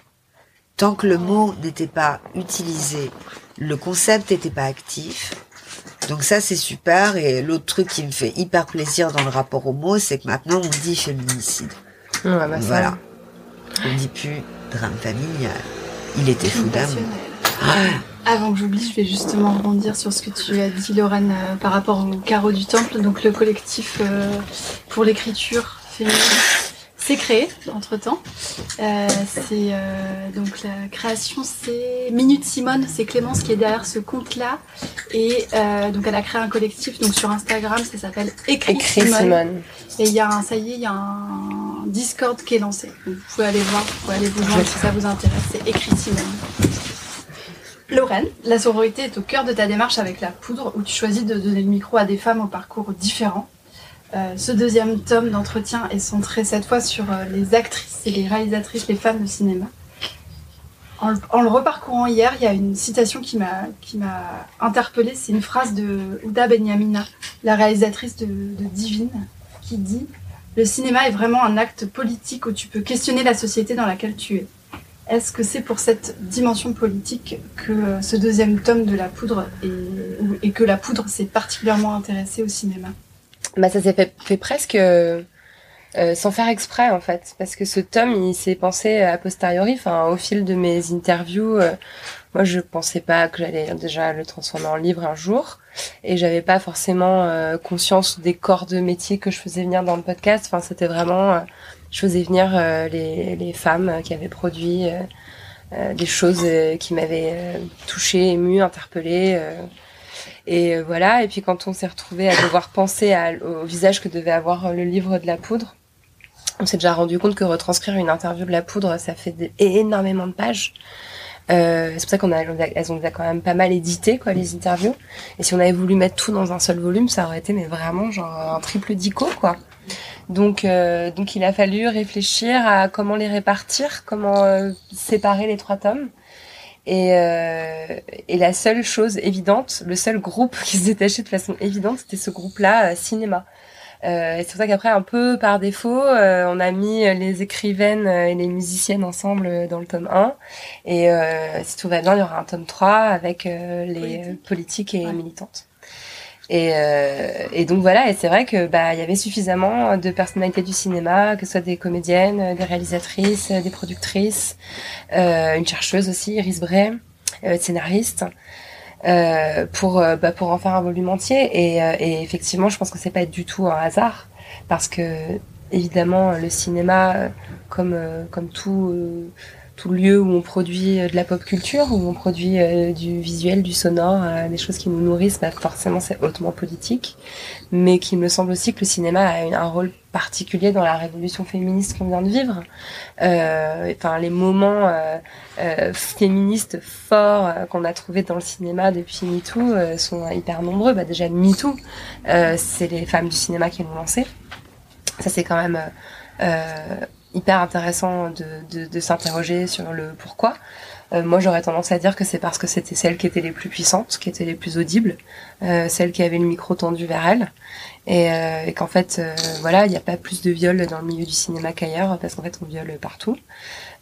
Speaker 2: Tant que le mot n'était pas utilisé, le concept n'était pas actif. Donc ça c'est super. Et l'autre truc qui me fait hyper plaisir dans le rapport au mot, c'est que maintenant on dit féminicide.
Speaker 3: bah
Speaker 2: voilà. On dit plus drame familial. Il était fou d'amour.
Speaker 1: Avant que j'oublie, je vais justement rebondir sur ce que tu as dit, Lorraine, euh, par rapport au carreau du temple, donc le collectif euh, pour l'écriture féminine c'est créé entre temps. Euh, c'est donc la création, c'est Minute Simone, c'est Clémence qui est derrière ce compte-là, et donc elle a créé un collectif donc sur Instagram, ça s'appelle Écrit, Simone. Et il y a un, ça y est, il y a un Discord qui est lancé. vous pouvez aller voir, vous pouvez aller vous joindre si ça vous intéresse. C'est Écrit Simone. Lorraine, la sororité est au cœur de ta démarche avec la poudre, où tu choisis de donner le micro à des femmes au parcours différent. Euh, ce deuxième tome d'entretien est centré cette fois sur euh, les actrices et les réalisatrices, les femmes de cinéma. En, le reparcourant hier, il y a une citation qui m'a qui m'a interpellée. C'est une phrase de Ouda Benyamina, la réalisatrice de, de Divine, qui dit Le cinéma est vraiment un acte politique où tu peux questionner la société dans laquelle tu es. Est-ce que c'est pour cette dimension politique que euh, ce deuxième tome de La Poudre et que La Poudre s'est particulièrement intéressée au cinéma?
Speaker 3: Bah ça s'est fait, presque euh, euh, sans faire exprès en fait, parce que ce tome il s'est pensé a posteriori, enfin au fil de mes interviews. moi je pensais pas que j'allais déjà le transformer en livre un jour, et j'avais pas forcément conscience des corps de métier que je faisais venir dans le podcast. Enfin c'était vraiment je faisais venir euh, les, les, femmes qui avaient produit euh, euh, des choses qui m'avaient touchée, émue, interpellée. Et voilà. Et puis quand on s'est retrouvé à devoir penser au visage que devait avoir le livre de la poudre, on s'est déjà rendu compte que retranscrire une interview de la poudre, ça fait énormément de pages. Euh, c'est pour ça qu'on a, elles ont quand même pas mal édité quoi les interviews. Et si on avait voulu mettre tout dans un seul volume, ça aurait été mais vraiment genre un triple dico quoi. Donc, euh, donc il a fallu réfléchir à comment les répartir, comment euh, séparer les trois tomes. Et, euh, et la seule chose évidente, le seul groupe qui se détachait de façon évidente, c'était ce groupe-là, cinéma. Euh, c'est pour ça qu'après, un peu par défaut, on a mis les écrivaines et les musiciennes ensemble dans le tome 1. Et si tout va bien, il y aura un tome 3 avec les politiques et militantes. Et, euh, et, donc voilà, et c'est vrai que bah il y avait suffisamment de personnalités du cinéma, que ce soit des comédiennes, des réalisatrices, des productrices, euh, une chercheuse aussi, Iris Bray, euh, scénariste, euh, pour euh, bah, pour en faire un volume entier. Et, euh, et effectivement, je pense que c'est pas du tout un hasard, parce que évidemment le cinéma, comme comme tout tout lieu où on produit euh, de la pop culture, où on produit euh, du visuel, du sonore, euh, des choses qui nous nourrissent, bah forcément c'est hautement politique, mais qu'il me semble aussi que le cinéma a un rôle particulier dans la révolution féministe qu'on vient de vivre. Enfin, les moments féministes forts qu'on a trouvés dans le cinéma depuis MeToo sont hyper nombreux. Bah, déjà MeToo, c'est les femmes du cinéma qui l'ont lancé. Ça c'est quand même hyper intéressant de, de, s'interroger sur le pourquoi. Euh, moi, j'aurais tendance à dire que c'est parce que c'était celles qui étaient les plus puissantes, qui étaient les plus audibles, euh, celles qui avaient le micro tendu vers elles, et, euh, et qu'en fait, euh, voilà, il n'y a pas plus de viols dans le milieu du cinéma qu'ailleurs, parce qu'en fait, on viole partout.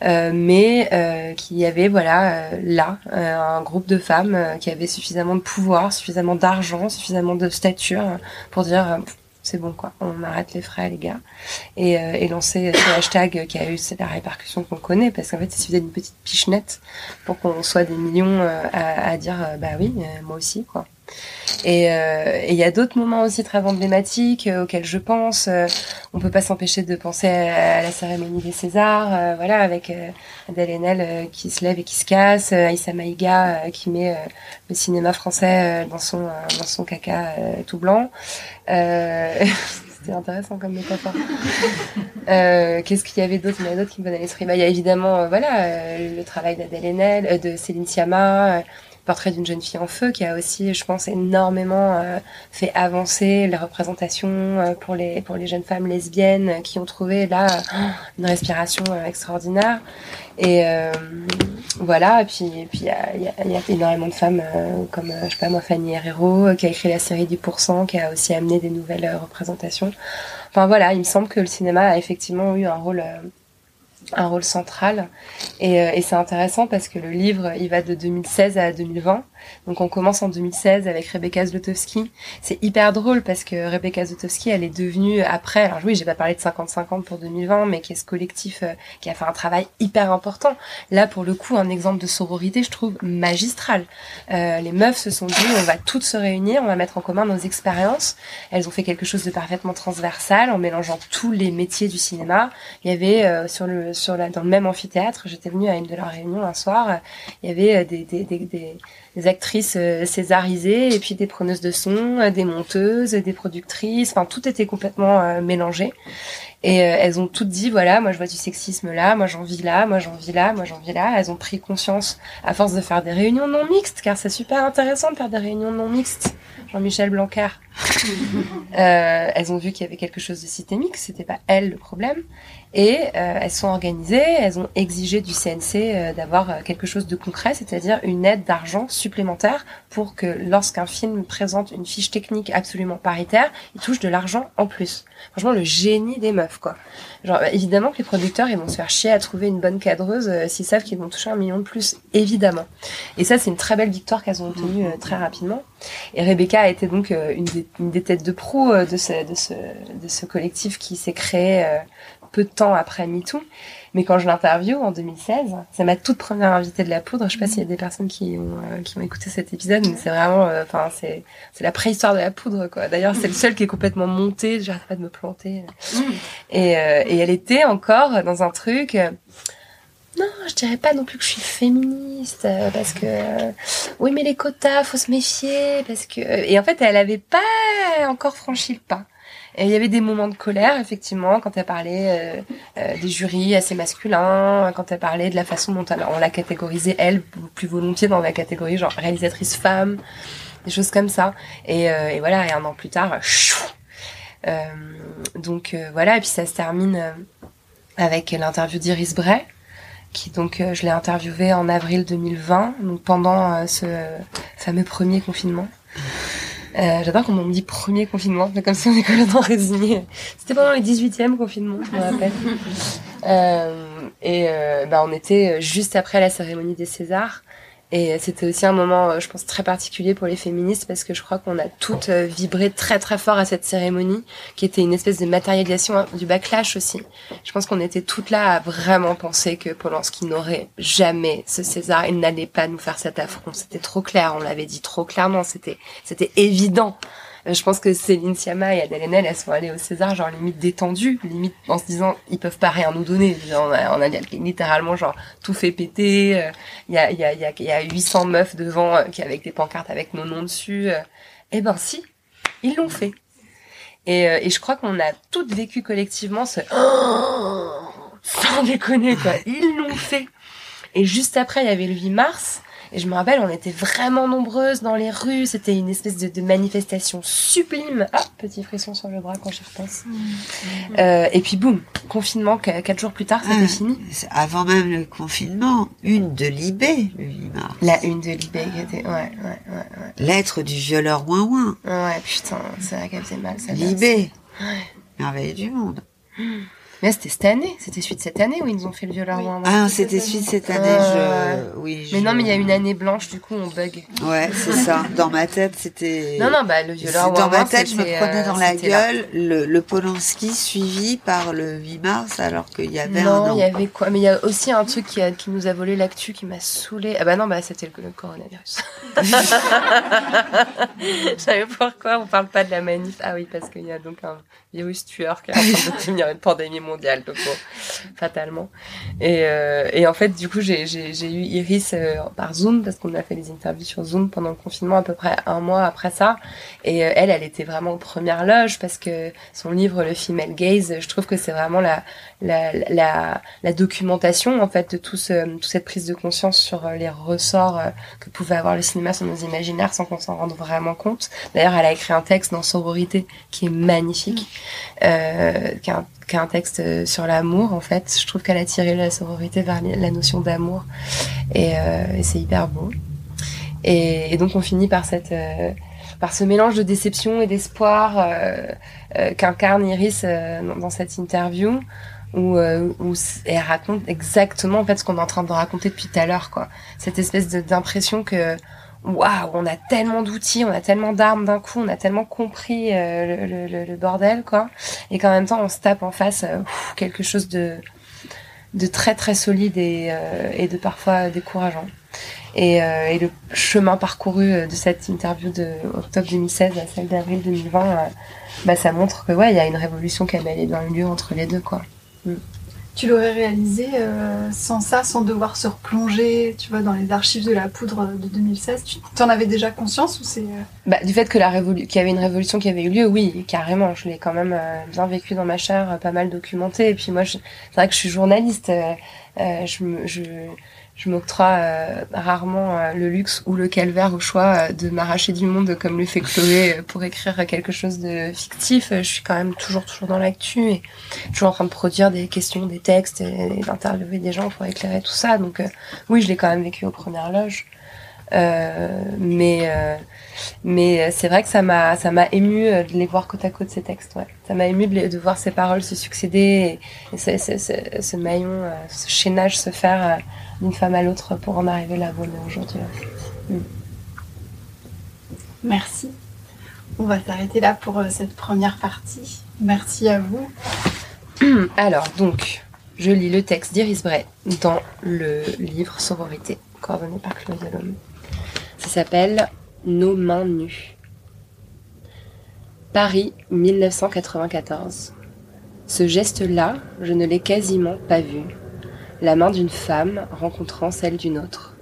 Speaker 3: Mais qu'il y avait voilà là un groupe de femmes qui avaient suffisamment de pouvoir, suffisamment d'argent, suffisamment de stature pour dire c'est bon quoi, on arrête les frais les gars, et, euh, et lancer ce hashtag qui a eu la répercussion qu'on connaît, parce qu'en fait il suffisait d'une petite pichenette pour qu'on soit des millions euh, à, à, dire euh, bah oui, moi aussi quoi. Et il y a d'autres moments aussi très emblématiques auxquels je pense. on peut pas s'empêcher de penser à, la cérémonie des Césars, voilà, avec Adèle Haenel qui se lève et qui se casse, Aïssa Maïga qui met le cinéma français dans son dans son caca tout blanc. Euh, C'était intéressant comme métaphore. euh, Qu'est-ce qu'il y avait d'autre? Il y en a d'autres qui me venaient à l'esprit. Bah, il y a évidemment euh, voilà, euh, le travail d'Adèle Haenel, euh, de Céline Sciamma, Portrait d'une jeune fille en feu, qui a aussi, je pense, énormément fait avancer les représentations pour, les, pour les jeunes femmes lesbiennes qui ont trouvé là une respiration extraordinaire. Et euh, voilà, et puis et puis il y a, y, a, y a, énormément de femmes euh, comme je sais pas moi Fanny Herrero qui a écrit la série 10%, qui a aussi amené des nouvelles représentations. Enfin voilà, il me semble que le cinéma a effectivement eu un rôle un rôle central et, et c'est intéressant parce que le livre il va de 2016 à 2020 donc on commence en 2016 avec Rebecca Zlotowski. C'est hyper drôle parce que Rebecca Zlotowski, elle est devenue après, alors oui, j'ai pas parlé de 50-50 pour 2020, mais qui est ce collectif euh, qui a fait un travail hyper important. Là, pour le coup, un exemple de sororité, je trouve magistral. Euh, les meufs se sont dit, on va toutes se réunir, on va mettre en commun nos expériences. Elles ont fait quelque chose de parfaitement transversal en mélangeant tous les métiers du cinéma. Il y avait euh, sur le sur la dans le même amphithéâtre, j'étais venue à une de leurs réunions un soir, il y avait euh, des des, des, des des actrices euh, césarisées et puis des preneuses de son, euh, des monteuses, des productrices, enfin tout était complètement mélangé. Et elles ont toutes dit voilà, moi je vois du sexisme là, moi j'en vis là, moi j'en vis là, moi j'en vis là. Elles ont pris conscience à force de faire des réunions non mixtes, car c'est super intéressant de faire des réunions non mixtes. Jean-Michel Blanquer. euh, elles ont vu qu'il y avait quelque chose de systémique, c'était pas elles le problème. Et euh, elles sont organisées, elles ont exigé du CNC euh, d'avoir quelque chose de concret, c'est-à-dire une aide d'argent supplémentaire pour que lorsqu'un film présente une fiche technique absolument paritaire, il touche de l'argent en plus. Franchement, le génie des meufs, quoi. Genre, évidemment que les producteurs, ils vont se faire chier à trouver une bonne cadreuse euh, s'ils savent qu'ils vont toucher un million de plus, évidemment. Et ça, c'est une très belle victoire qu'elles ont obtenue euh, très rapidement. Et Rebecca a été donc euh, une, des, une, des, têtes de proue de ce, de, ce, de ce collectif qui s'est créé peu de temps après MeToo. Mais quand je l'interview en 2016, c'est ma toute première invitée de la poudre. Je sais pas s'il y a des personnes qui ont euh, qui ont écouté cet épisode, mais c'est vraiment, enfin euh, c'est c'est la préhistoire de la poudre quoi. D'ailleurs c'est le seul qui est complètement monté. J'arrête pas de me planter. Et euh, et elle était encore dans un truc. Non, je dirais pas non plus que je suis féministe parce que oui, mais les quotas, faut se méfier parce que et en fait, elle avait pas encore franchi le pas. Et il y avait des moments de colère, effectivement, quand elle parlait euh, euh, des jurys assez masculins, quand elle parlait de la façon dont on l'a catégorisée, elle, plus volontiers dans la catégorie genre réalisatrice femme, des choses comme ça. Et, euh, et voilà, et un an plus tard, chou, donc voilà, et puis ça se termine avec l'interview d'Iris Bray, qui donc je l'ai interviewée en avril 2020, donc pendant ce fameux premier confinement. Euh, J'adore quand on me dit premier confinement, c'est comme si on est complètement résigné. C'était pendant le 18e confinement, je me rappelle. euh, et euh, bah, on était juste après la cérémonie des Césars. Et c'était aussi un moment, je pense, très particulier pour les féministes parce que je crois qu'on a toutes vibré très très fort à cette cérémonie qui était une espèce de matérialisation du backlash aussi. Je pense qu'on était toutes là à vraiment penser que Polanski n'aurait jamais ce César, il n'allait pas nous faire cet affront. C'était trop clair, on l'avait dit trop clairement, c'était c'était évident. Je pense que Céline Sciamma et Adèle Haenel, elles sont allées au César, genre limite détendues, limite en se disant, ils peuvent pas rien nous donner. On a, on a littéralement genre tout fait péter. Il y a, y a, y a, y a 800 meufs devant qui avec des pancartes avec nos noms dessus. Eh ben si, ils l'ont fait. Et, et je crois qu'on a toutes vécu collectivement ce oh, sans déconner quoi, ils l'ont fait. Et juste après, il y avait le 8 mars. Et je me rappelle, on était vraiment nombreuses dans les rues. C'était une espèce de, de, manifestation sublime. Ah, petit frisson sur le bras quand j'y repense. Mmh. Euh, et puis boum, confinement, qu- quatre jours plus tard, c'était
Speaker 2: Ah,
Speaker 3: fini.
Speaker 2: Avant même le confinement, une de Libé, le 8 mars.
Speaker 3: La une de Libé qui était, ouais, ouais, ouais,
Speaker 2: Lettre du violeur ouin ouin.
Speaker 3: ouais. Ouais, putain, c'est vrai qu'elle faisait mal, ça.
Speaker 2: Libé.
Speaker 3: Ouais.
Speaker 2: Merveille du monde.
Speaker 3: Mais c'était cette année, c'était suite cette année où ils nous ont fait le violeur
Speaker 1: Oui.
Speaker 2: Ah, c'était suite cette année, je... Oui,
Speaker 3: Mais non, mais il y a une année blanche, du coup, on bug.
Speaker 2: Ouais, c'est ça. Dans ma tête, c'était...
Speaker 3: Non, non, bah, le violeur
Speaker 2: Dans ma tête, je me prenais
Speaker 3: euh,
Speaker 2: dans la gueule le, le Polanski suivi par le 8 mars alors qu'il y avait un
Speaker 3: Non, il y avait quoi? Mais il y a aussi un truc qui, a- qui nous a volé l'actu, qui m'a saoulé. Ah bah non, bah c'était le, le coronavirus. Je savais pourquoi on parle pas de la manif. Ah oui, parce qu'il y a donc un virus tueur qui est en train de devenir une pandémie mondiale, donc bon, fatalement. Et, euh, et en fait, du coup, j'ai eu Iris euh, par Zoom, parce qu'on a fait des interviews sur Zoom pendant le confinement, à peu près un mois après ça. Et euh, elle, elle était vraiment aux premières loges, parce que son livre, Le Female Gaze, je trouve que c'est vraiment la, la, la, documentation en fait de tout ce, toute cette prise de conscience sur les ressorts que pouvait avoir le cinéma sur nos imaginaires sans qu'on s'en rende vraiment compte. D'ailleurs, elle a écrit un texte dans Sororité qui est magnifique, qui est un texte euh, sur l'amour en fait. Je trouve qu'elle a tiré la sororité vers la notion d'amour et, euh, et c'est hyper beau. Et, donc on finit par cette euh, par ce mélange de déception et d'espoir qu'incarne Iris dans, cette interview où, où elle raconte exactement en fait ce qu'on est en train de raconter depuis tout à l'heure quoi cette espèce d'impression que waouh on a tellement d'outils on a tellement d'armes d'un coup on a tellement compris euh, le, bordel quoi. Et qu'en même temps on se tape en face euh, quelque chose de très très solide et, euh, de parfois décourageant. Et, le chemin parcouru de cette interview de octobre 2016 à celle d'avril 2020 euh, bah ça montre que ouais il y a une révolution qui a bel et bien eu lieu entre les deux quoi
Speaker 1: Tu l'aurais réalisé euh, sans ça, sans devoir se replonger, tu vois, dans les archives de la poudre de 2016. Tu en avais déjà conscience ou c'est euh,
Speaker 3: Bah, du fait que la révolu qu'il y avait une révolution qui avait eu lieu, oui, carrément. Je l'ai quand même euh, bien vécu dans ma chair, pas mal documenté. Et puis moi, je- c'est vrai que je suis journaliste. je je, je m'octroie euh, rarement euh, le luxe ou le calvaire au choix euh, de m'arracher du monde comme le fait Chloé euh, pour écrire quelque chose de fictif. Euh, Je suis quand même toujours toujours dans l'actu et toujours en train de produire des questions, des textes et, d'interviewer des gens pour éclairer tout ça. Donc oui, je l'ai quand même vécu aux premières loges. Mais mais c'est vrai que ça m'a ça m'a ému de les voir côte à côte ces textes. Ouais. Ça m'a ému de, les- de voir ces paroles se succéder et, et ce, maillon, ce chaînage se faire d'une femme à l'autre pour en arriver là où on est aujourd'hui. ouais.
Speaker 1: Merci. On va s'arrêter là pour euh, cette première partie. Merci à vous.
Speaker 3: Alors donc, je lis le texte d'Iris Bray dans le livre Sororité, coordonné par Chloé Delhomme. Ça s'appelle Nos mains nues. Paris, 1994. Ce geste-là, je ne l'ai quasiment pas vu. La main d'une femme rencontrant celle d'une autre.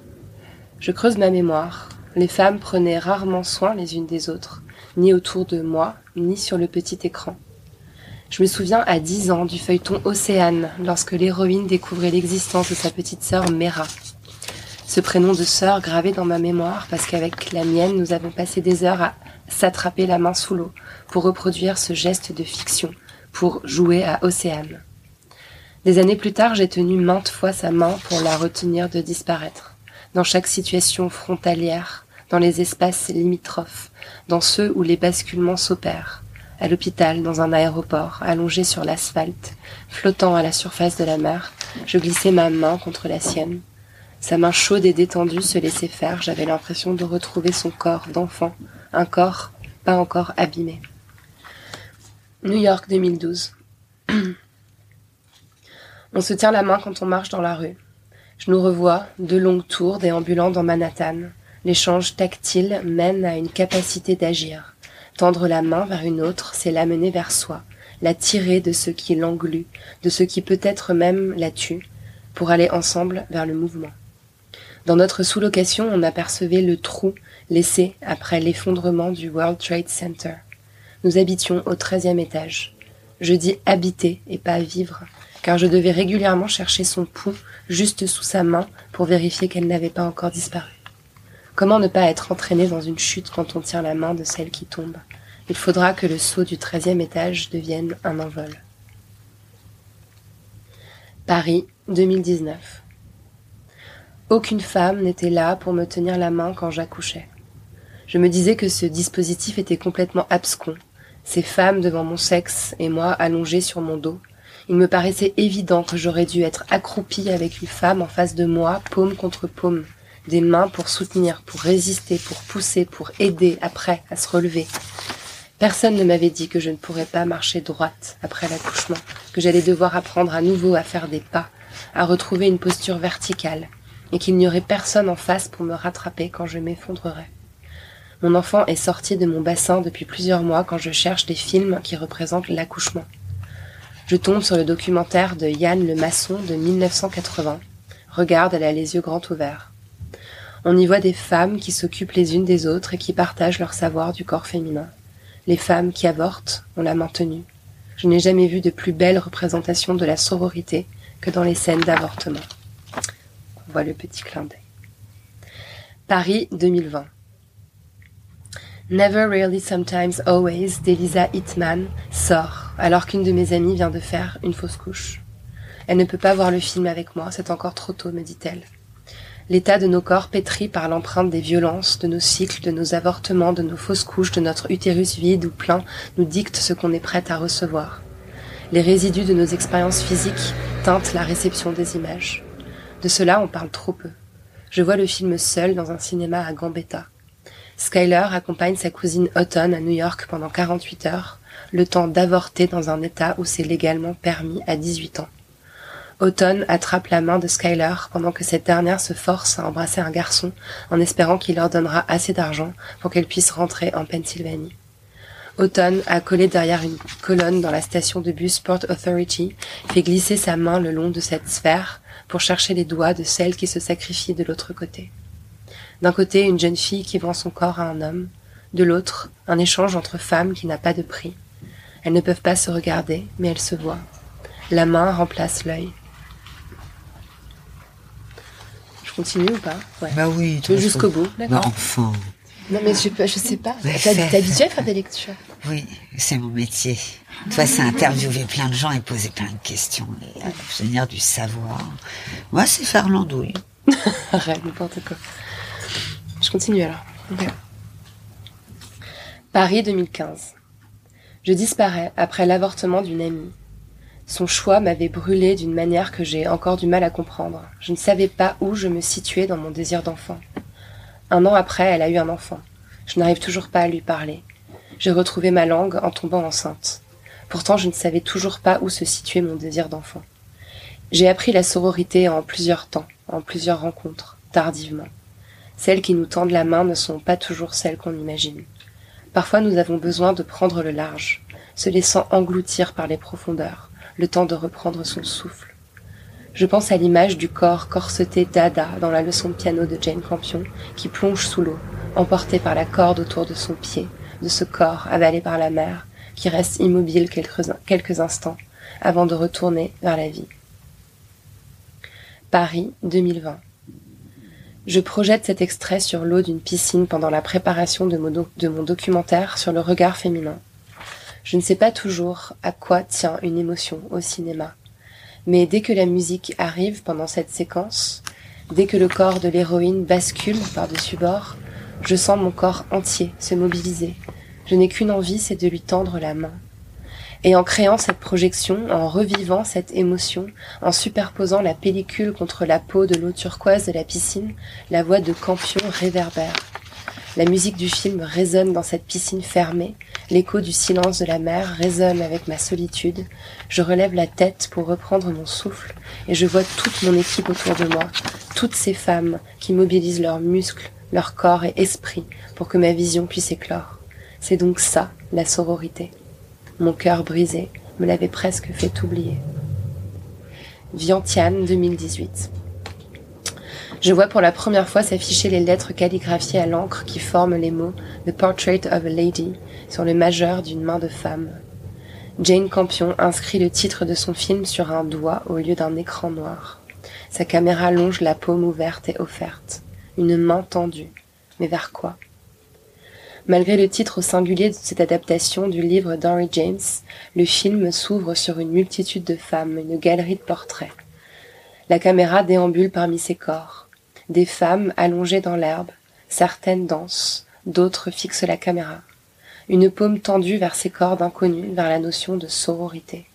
Speaker 3: Je creuse ma mémoire. Les femmes prenaient rarement soin les unes des autres, ni autour de moi, ni sur le petit écran. Je me souviens à 10 ans du feuilleton Océane, lorsque l'héroïne découvrait l'existence de sa petite sœur Mera. Ce prénom de sœur gravé dans ma mémoire parce qu'avec la mienne, nous avons passé des heures à s'attraper la main sous l'eau pour reproduire ce geste de fiction, pour jouer à Océane. Des années plus tard, j'ai tenu maintes fois sa main pour la retenir de disparaître, dans chaque situation frontalière, dans les espaces limitrophes, dans ceux où les basculements s'opèrent à l'hôpital, dans un aéroport, allongé sur l'asphalte, flottant à la surface de la mer, je glissais ma main contre la sienne. Sa main chaude et détendue se laissait faire, j'avais l'impression de retrouver son corps d'enfant, un corps pas encore abîmé. New York 2012. on se tient la main quand on marche dans la rue. Je nous revois, deux longues tours déambulant dans Manhattan. L'échange tactile mène à une capacité d'agir. Tendre la main vers une autre, c'est la mener vers soi, la tirer de ce qui l'englue, de ce qui peut-être même la tue, pour aller ensemble vers le mouvement. Dans notre sous-location, on apercevait le trou laissé après l'effondrement du World Trade Center. Nous habitions au treizième étage. Je dis habiter et pas vivre, car je devais régulièrement chercher son pouls juste sous sa main pour vérifier qu'elle n'avait pas encore disparu. Comment ne pas être entraîné dans une chute quand on tient la main de celle qui tombe? Il faudra que le saut du treizième étage devienne un envol. Paris, 2019. Aucune femme n'était là pour me tenir la main quand j'accouchais. Je me disais que ce dispositif était complètement abscon. Ces femmes devant mon sexe et moi allongés sur mon dos. Il me paraissait évident que j'aurais dû être accroupie avec une femme en face de moi, paume contre paume, des mains pour soutenir, pour résister, pour pousser, pour aider après à se relever. Personne ne m'avait dit que je ne pourrais pas marcher droite après l'accouchement, que j'allais devoir apprendre à nouveau à faire des pas, à retrouver une posture verticale, et qu'il n'y aurait personne en face pour me rattraper quand je m'effondrerais. Mon enfant est sorti de mon bassin depuis plusieurs mois quand je cherche des films qui représentent l'accouchement. Je tombe sur le documentaire de Yann le Maçon de 1980. Regarde, elle a les yeux grands ouverts. On y voit des femmes qui s'occupent les unes des autres et qui partagent leur savoir du corps féminin. Les femmes qui avortent ont la maintenue. Je n'ai jamais vu de plus belle représentation de la sororité que dans les scènes d'avortement. On voit le petit clin d'œil. Paris 2020. Never Really Sometimes Always d'Elisa Hitman sort alors qu'une de mes amies vient de faire une fausse couche. Elle ne peut pas voir le film avec moi, c'est encore trop tôt, me dit-elle. L'état de nos corps pétris par l'empreinte des violences, de nos cycles, de nos avortements, de nos fausses couches, de notre utérus vide ou plein, nous dicte ce qu'on est prête à recevoir. Les résidus de nos expériences physiques teintent la réception des images. De cela, on parle trop peu. Je vois le film seul dans un cinéma à Gambetta. Skyler accompagne sa cousine Autumn à New York pendant 48 heures, le temps d'avorter dans un état où c'est légalement permis à 18 ans. Autumn attrape la main de Skyler pendant que cette dernière se force à embrasser un garçon en espérant qu'il leur donnera assez d'argent pour qu'elle puisse rentrer en Pennsylvanie. Autumn, accolé derrière une colonne dans la station de bus Port Authority, fait glisser sa main le long de cette sphère pour chercher les doigts de celle qui se sacrifie de l'autre côté. D'un côté, une jeune fille qui vend son corps à un homme, de l'autre, un échange entre femmes qui n'a pas de prix. Elles ne peuvent pas se regarder, mais elles se voient. La main remplace l'œil. Je continue ou pas?
Speaker 2: Ouais. Bah oui.
Speaker 3: Tu veux jusqu'au bout,
Speaker 2: d'accord. Bah enfin.
Speaker 3: Non mais je, je sais pas. T'es habitué à faire des lectures?
Speaker 2: Oui, c'est mon métier. Toi, c'est interviewer plein de gens et poser plein de questions et obtenir du savoir. Moi, c'est faire l'andouille.
Speaker 3: Arrête, n'importe quoi. Je continue alors. Paris 2015. Je disparais après l'avortement d'une amie. Son choix m'avait brûlé d'une manière que j'ai encore du mal à comprendre. Je ne savais pas où je me situais dans mon désir d'enfant. Un an après, elle a eu un enfant. Je n'arrive toujours pas à lui parler. J'ai retrouvé ma langue en tombant enceinte. Pourtant, je ne savais toujours pas où se situait mon désir d'enfant. J'ai appris la sororité en plusieurs temps, en plusieurs rencontres, tardivement. Celles qui nous tendent la main ne sont pas toujours celles qu'on imagine. Parfois nous avons besoin de prendre le large, se laissant engloutir par les profondeurs, le temps de reprendre son souffle. Je pense à l'image du corps corseté d'Ada dans la leçon de piano de Jane Campion, qui plonge sous l'eau, emporté par la corde autour de son pied, de ce corps avalé par la mer, qui reste immobile quelques, instants, avant de retourner vers la vie. Paris 2020. Je projette cet extrait sur l'eau d'une piscine pendant la préparation de mon, documentaire sur le regard féminin. Je ne sais pas toujours à quoi tient une émotion au cinéma, mais dès que la musique arrive pendant cette séquence, dès que le corps de l'héroïne bascule par-dessus bord, je sens mon corps entier se mobiliser. Je n'ai qu'une envie, c'est de lui tendre la main. Et en créant cette projection, en revivant cette émotion, en superposant la pellicule contre la peau de l'eau turquoise de la piscine, la voix de Campion réverbère. La musique du film résonne dans cette piscine fermée, l'écho du silence de la mer résonne avec ma solitude. Je relève la tête pour reprendre mon souffle et je vois toute mon équipe autour de moi, toutes ces femmes qui mobilisent leurs muscles, leur corps et esprit pour que ma vision puisse éclore. C'est donc ça, la sororité. Mon cœur brisé me l'avait presque fait oublier. Vientiane 2018. Je vois pour la première fois s'afficher les lettres calligraphiées à l'encre qui forment les mots The Portrait of a Lady sur le majeur d'une main de femme. Jane Campion inscrit le titre de son film sur un doigt au lieu d'un écran noir. Sa caméra longe la paume ouverte et offerte. Une main tendue. Mais vers quoi? Malgré le titre singulier de cette adaptation du livre d'Henry James, le film s'ouvre sur une multitude de femmes, une galerie de portraits. La caméra déambule parmi ces corps. Des femmes allongées dans l'herbe, certaines dansent, d'autres fixent la caméra. Une paume tendue vers ces corps d'inconnus, vers la notion de sororité.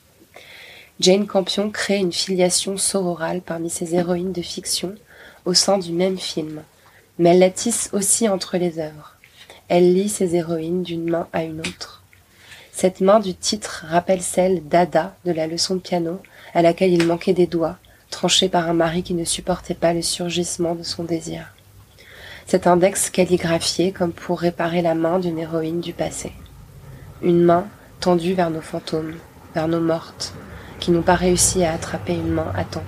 Speaker 3: Jane Campion crée une filiation sororale parmi ses héroïnes de fiction au sein du même film, mais elle la tisse aussi entre les œuvres. Elle lit ses héroïnes d'une main à une autre. Cette main du titre rappelle celle d'Ada de la leçon de piano, à laquelle il manquait des doigts, tranchés par un mari qui ne supportait pas le surgissement de son désir. Cet index calligraphié comme pour réparer la main d'une héroïne du passé. Une main tendue vers nos fantômes, vers nos mortes, qui n'ont pas réussi à attraper une main à temps.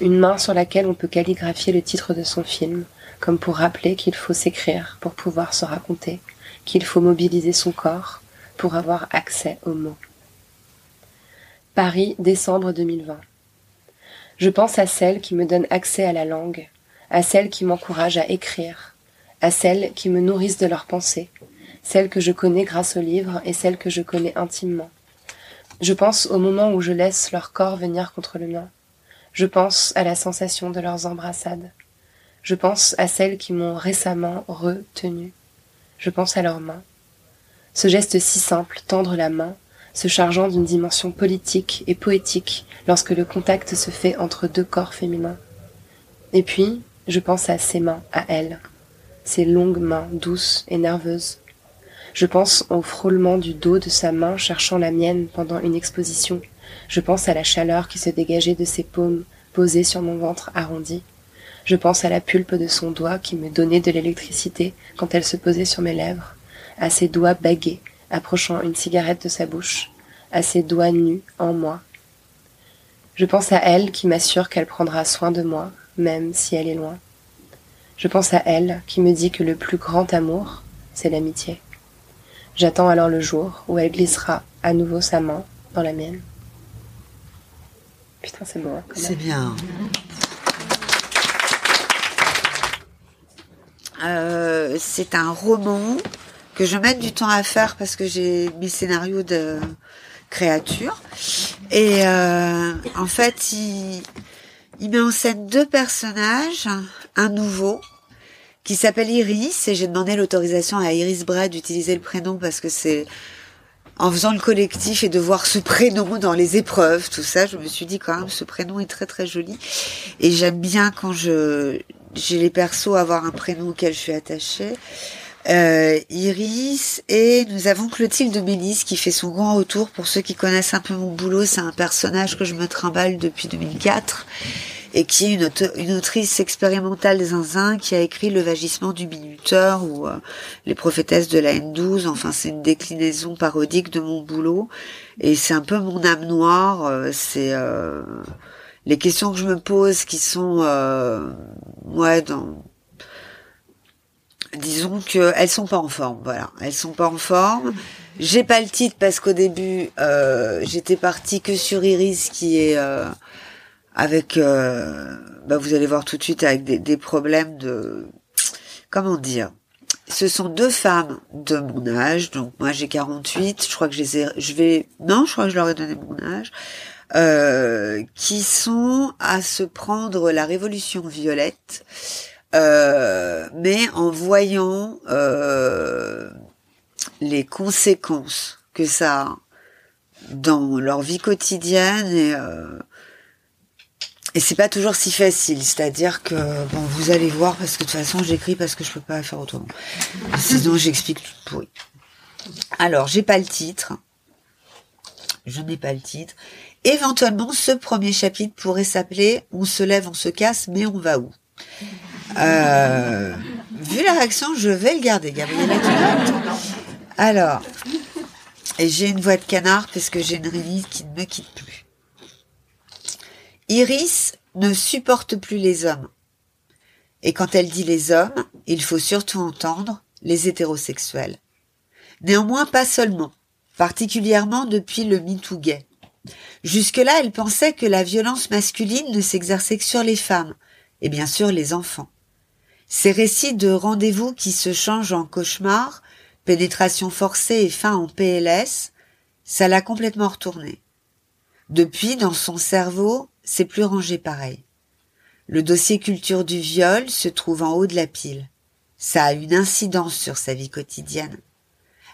Speaker 3: Une main sur laquelle on peut calligraphier le titre de son film, comme pour rappeler qu'il faut s'écrire pour pouvoir se raconter, qu'il faut mobiliser son corps pour avoir accès aux mots. Paris, décembre 2020. Je pense à celles qui me donnent accès à la langue, à celles qui m'encouragent à écrire, à celles qui me nourrissent de leurs pensées, celles que je connais grâce aux livres et celles que je connais intimement. Je pense au moment où je laisse leur corps venir contre le mien. Je pense à la sensation de leurs embrassades. Je pense à celles qui m'ont récemment retenu. Je pense à leurs mains. Ce geste si simple, tendre la main, se chargeant d'une dimension politique et poétique lorsque le contact se fait entre deux corps féminins. Et puis, je pense à ses mains, à elle, ses longues mains douces et nerveuses. Je pense au frôlement du dos de sa main cherchant la mienne pendant une exposition. Je pense à la chaleur qui se dégageait de ses paumes posées sur mon ventre arrondi. Je pense à la pulpe de son doigt qui me donnait de l'électricité quand elle se posait sur mes lèvres, à ses doigts bagués approchant une cigarette de sa bouche, à ses doigts nus en moi. Je pense à elle qui m'assure qu'elle prendra soin de moi, même si elle est loin. Je pense à elle qui me dit que le plus grand amour, c'est l'amitié. J'attends alors le jour où elle glissera à nouveau sa main dans la mienne. Putain, c'est beau. Hein,
Speaker 2: c'est bien. Euh, c'est un roman que je mets du temps à faire parce que j'ai mes scénarios de créatures. Et euh, en fait, il, il met en scène deux personnages, un nouveau qui s'appelle Iris, et j'ai demandé l'autorisation à Iris Bray d'utiliser le prénom parce que c'est en faisant le collectif et de voir ce prénom dans les épreuves, tout ça, je me suis dit quand même ce prénom est très très joli et j'aime bien quand je j'ai les persos avoir un prénom auquel je suis attachée. Euh, Iris et nous avons Clotilde Mélis qui fait son grand retour. Pour ceux qui connaissent un peu mon boulot, c'est un personnage que je me trimballe depuis 2004 et qui est une, une autrice expérimentale des zinzins qui a écrit Le vagissement du minuteur ou euh, Les prophétesses de la N12. Enfin, c'est une déclinaison parodique de mon boulot et c'est un peu mon âme noire. Euh, c'est les questions que je me pose qui sont euh, disons que elles sont pas en forme voilà. Elles sont pas en forme. J'ai pas le titre parce qu'au début euh, j'étais partie que sur Iris qui est euh, avec euh, bah vous allez voir tout de suite avec des, des problèmes de comment dire. Ce sont deux femmes de mon âge donc moi j'ai 48 je crois que je les ai je vais non je crois que je leur ai donné mon âge euh, qui sont à se prendre la révolution violette, euh, mais en voyant euh, les conséquences que ça a dans leur vie quotidienne et euh, et c'est pas toujours si facile, c'est-à-dire que bon, vous allez voir parce que de toute façon j'écris parce que je peux pas faire autrement. Sinon j'explique tout pourri. Alors j'ai pas le titre, je n'ai pas le titre. Éventuellement, ce premier chapitre pourrait s'appeler On se lève, on se casse, mais on va où? Euh, Vu la réaction, je vais le garder, Gabriel. Alors, j'ai une voix de canard parce que j'ai une rhinite qui ne me quitte plus. Iris ne supporte plus les hommes. Et quand elle dit les hommes, il faut surtout entendre les hétérosexuels. Néanmoins, pas seulement, particulièrement depuis le MeToo gay. Jusque-là, elle pensait que la violence masculine ne s'exerçait que sur les femmes, et bien sûr les enfants. Ces récits de rendez-vous qui se changent en cauchemar, pénétration forcée et fin en PLS, ça l'a complètement retourné. Depuis, dans son cerveau, c'est plus rangé pareil. Le dossier culture du viol se trouve en haut de la pile. Ça a une incidence sur sa vie quotidienne.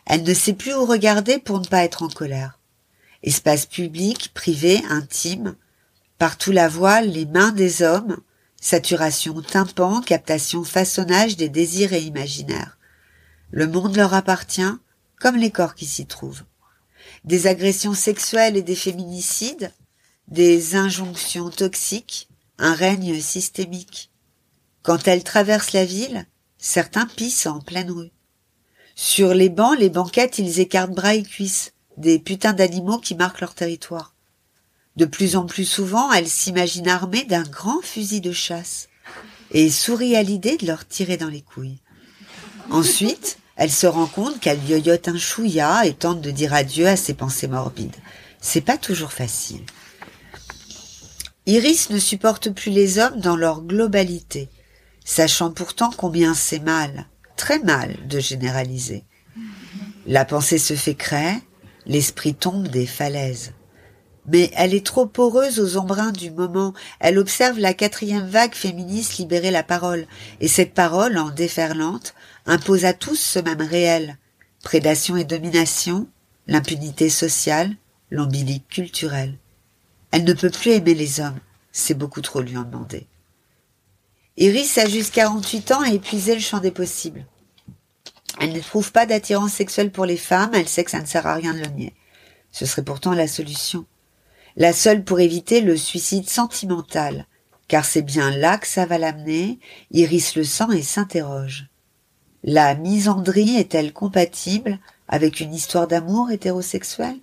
Speaker 2: Elle ne sait plus où regarder pour ne pas être en colère. Espace public, privé, intime, partout la voile, les mains des hommes, saturation tympan, captation façonnage des désirs et imaginaires. Le monde leur appartient, comme les corps qui s'y trouvent. Des agressions sexuelles et des féminicides, des injonctions toxiques, un règne systémique. Quand elles traversent la ville, certains pissent en pleine rue. Sur les bancs, les banquettes, ils écartent bras et cuisses, des putains d'animaux qui marquent leur territoire. De plus en plus souvent, elles s'imaginent armées d'un grand fusil de chasse et sourient à l'idée de leur tirer dans les couilles. Ensuite, elle se rend compte qu'elle yoyote un chouïa et tente de dire adieu à ses pensées morbides. C'est pas toujours facile. Iris ne supporte plus les hommes dans leur globalité, sachant pourtant combien c'est mal, très mal de généraliser. La pensée se fait créer, l'esprit tombe des falaises. Mais elle est trop poreuse aux embruns du moment. Elle observe la quatrième vague féministe libérer la parole. Et cette parole, en déferlante, impose à tous ce même réel. Prédation et domination, l'impunité sociale, l'ombilique culturel. Elle ne peut plus aimer les hommes. C'est beaucoup trop lui en demander. Iris a juste 48 ans et épuisé le champ des possibles. Elle ne trouve pas d'attirance sexuelle pour les femmes, elle sait que ça ne sert à rien de le nier. Ce serait pourtant la solution. La seule pour éviter le suicide sentimental, car c'est bien là que ça va l'amener, Iris le sent et s'interroge. La misandrie est-elle compatible avec une histoire d'amour hétérosexuel?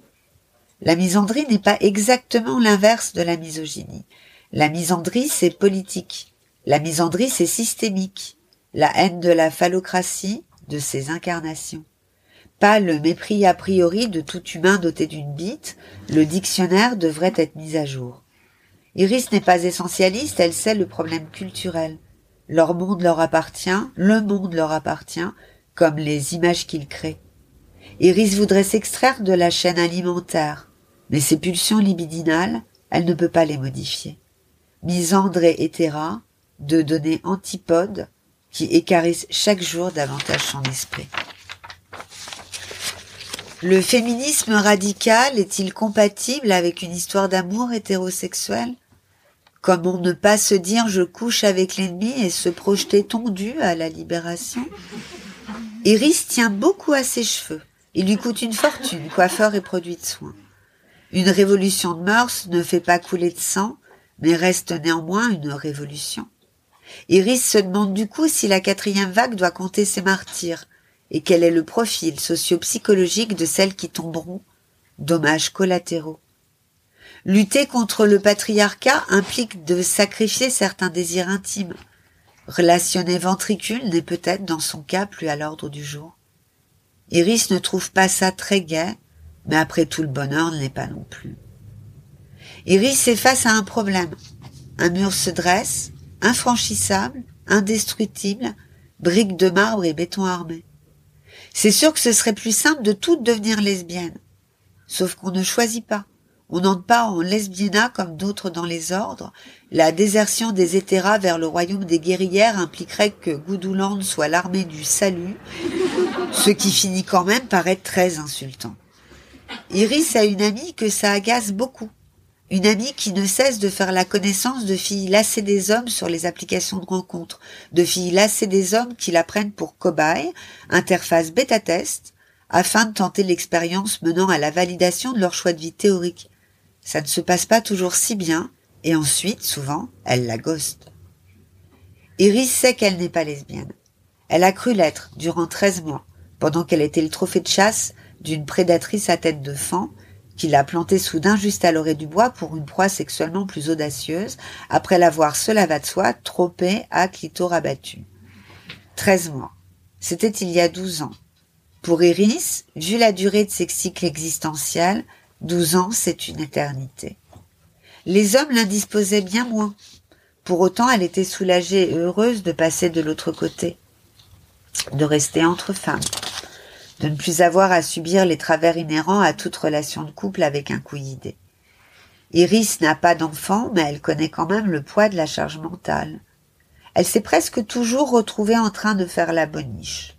Speaker 2: La misandrie n'est pas exactement l'inverse de la misogynie. La misandrie, c'est politique. La misandrie, c'est systémique. La haine de la phallocratie, de ses incarnations. Pas le mépris a priori de tout humain doté d'une bite, le dictionnaire devrait être mis à jour. Iris n'est pas essentialiste, elle sait le problème culturel. Leur monde leur appartient, le monde leur appartient, comme les images qu'ils créent. Iris voudrait s'extraire de la chaîne alimentaire, mais ses pulsions libidinales, elle ne peut pas les modifier. Misandre et hétéra, deux données antipodes, qui écarissent chaque jour davantage son esprit. Le féminisme radical est-il compatible avec une histoire d'amour hétérosexuel? Comment ne pas se dire je couche avec l'ennemi et se projeter tondu à la libération Iris tient beaucoup à ses cheveux. Il lui coûte une fortune, coiffeur et produits de soins. Une révolution de mœurs ne fait pas couler de sang, mais reste néanmoins une révolution. Iris se demande du coup si la quatrième vague doit compter ses martyrs, et quel est le profil socio-psychologique de celles qui tomberont, dommages collatéraux. Lutter contre le patriarcat implique de sacrifier certains désirs intimes. Relationner ventricule n'est peut-être dans son cas plus à l'ordre du jour. Iris ne trouve pas ça très gai, mais après tout le bonheur ne l'est pas non plus. Iris est face à un problème. Un mur se dresse, infranchissable, indestructible, briques de marbre et béton armé. C'est sûr que ce serait plus simple de toutes devenir lesbiennes. Sauf qu'on ne choisit pas. On n'entre pas en lesbiennat comme d'autres dans les ordres. La désertion des hétéras vers le royaume des guerrières impliquerait que Goudouland soit l'armée du salut, ce qui finit quand même par être très insultant. Iris a une amie que ça agace beaucoup. Une amie qui ne cesse de faire la connaissance de filles lassées des hommes sur les applications de rencontres, de filles lassées des hommes qui la prennent pour cobaye, interface bêta-test, afin de tenter l'expérience menant à la validation de leur choix de vie théorique. Ça ne se passe pas toujours si bien, et ensuite, souvent, elle la ghost. Iris sait qu'elle n'est pas lesbienne. Elle a cru l'être durant treize mois, pendant qu'elle était le trophée de chasse d'une prédatrice à tête de fan, qui l'a planté soudain juste à l'orée du bois pour une proie sexuellement plus audacieuse, après l'avoir, cela va de soi, tropé à clito rabattu. Treize mois. C'était il y a douze ans. Pour Iris, vu la durée de ses cycles existentiels, douze ans, c'est une éternité. Les hommes l'indisposaient bien moins. Pour autant, elle était soulagée et heureuse de passer de l'autre côté, de rester entre femmes de ne plus avoir à subir les travers inhérents à toute relation de couple avec un couillidé. Iris n'a pas d'enfant, mais elle connaît quand même le poids de la charge mentale. Elle s'est presque toujours retrouvée en train de faire la boniche.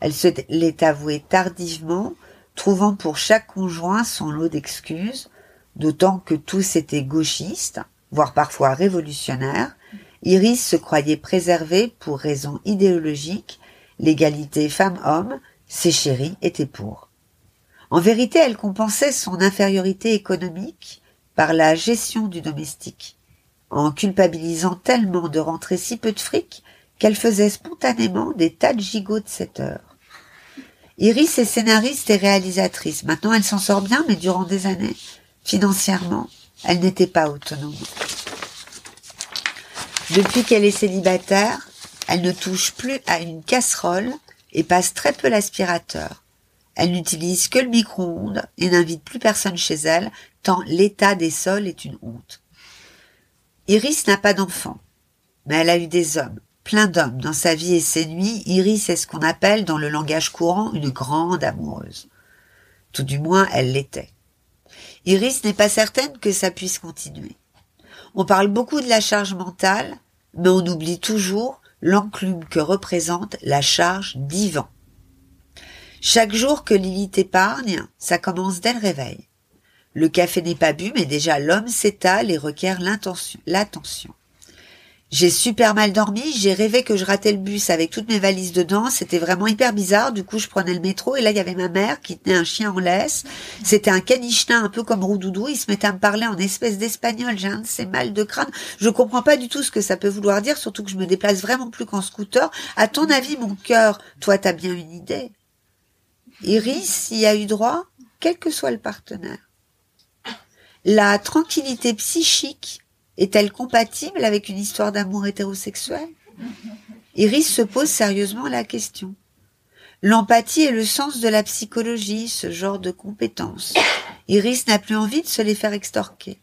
Speaker 2: Elle se l'est avouée tardivement, trouvant pour chaque conjoint son lot d'excuses, d'autant que tous étaient gauchistes, voire parfois révolutionnaires. Iris se croyait préservée pour raisons idéologiques, l'égalité femmes-hommes, ses chéris étaient pour. En vérité, elle compensait son infériorité économique par la gestion du domestique, en culpabilisant tellement de rentrer si peu de fric qu'elle faisait spontanément des tas de gigots de sept heures. Iris est scénariste et réalisatrice. Maintenant, elle s'en sort bien, mais durant des années, financièrement, elle n'était pas autonome. Depuis qu'elle est célibataire, elle ne touche plus à une casserole et passe très peu l'aspirateur. Elle n'utilise que le micro-ondes et n'invite plus personne chez elle, tant l'état des sols est une honte. Iris n'a pas d'enfant, mais elle a eu des hommes, plein d'hommes dans sa vie et ses nuits. Iris est ce qu'on appelle dans le langage courant une grande amoureuse. Tout du moins, elle l'était. Iris n'est pas certaine que ça puisse continuer. On parle beaucoup de la charge mentale, mais on oublie toujours l'enclume que représente la charge divan. Chaque jour que Lily t'épargne, ça commence dès le réveil. Le café n'est pas bu, mais déjà l'homme s'étale et requiert l'attention. J'ai super mal dormi, j'ai rêvé que je ratais le bus avec toutes mes valises dedans, c'était vraiment hyper bizarre, du coup je prenais le métro et là il y avait ma mère qui tenait un chien en laisse, c'était un canichetin un peu comme Roudoudou, il se mettait à me parler en espèce d'espagnol, j'ai un de ces mal de crâne, je comprends pas du tout ce que ça peut vouloir dire, surtout que je me déplace vraiment plus qu'en scooter. À ton avis mon cœur, toi t'as bien une idée? Iris y a eu droit, quel que soit le partenaire. La tranquillité psychique est-elle compatible avec une histoire d'amour hétérosexuel? Iris se pose sérieusement la question. L'empathie est le sens de la psychologie, ce genre de compétences. Iris n'a plus envie de se les faire extorquer.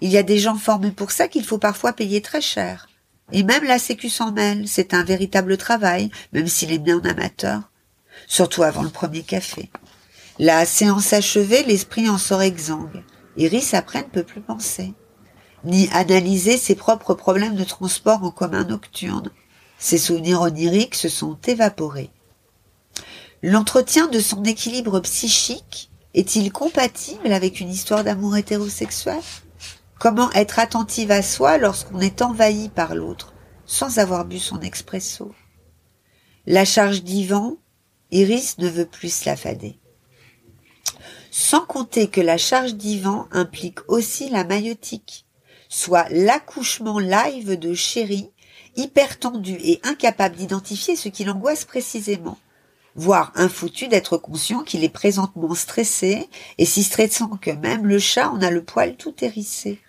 Speaker 2: Il y a des gens formés pour ça qu'il faut parfois payer très cher. Et même la sécu s'en mêle, c'est un véritable travail, même s'il est bien amateur. Surtout avant le premier café. La séance achevée, l'esprit en sort exsangue. Iris après ne peut plus penser ni analyser ses propres problèmes de transport en commun nocturne. Ses souvenirs oniriques se sont évaporés. L'entretien de son équilibre psychique est-il compatible avec une histoire d'amour hétérosexuel? Comment être attentive à soi lorsqu'on est envahi par l'autre, sans avoir bu son expresso? La charge divan, Iris ne veut plus la fader. Sans compter que la charge divan implique aussi la maïotique, soit l'accouchement live de chéri, hyper tendu et incapable d'identifier ce qui l'angoisse précisément, voire infoutu d'être conscient qu'il est présentement stressé, et si stressant que même le chat en a le poil tout hérissé.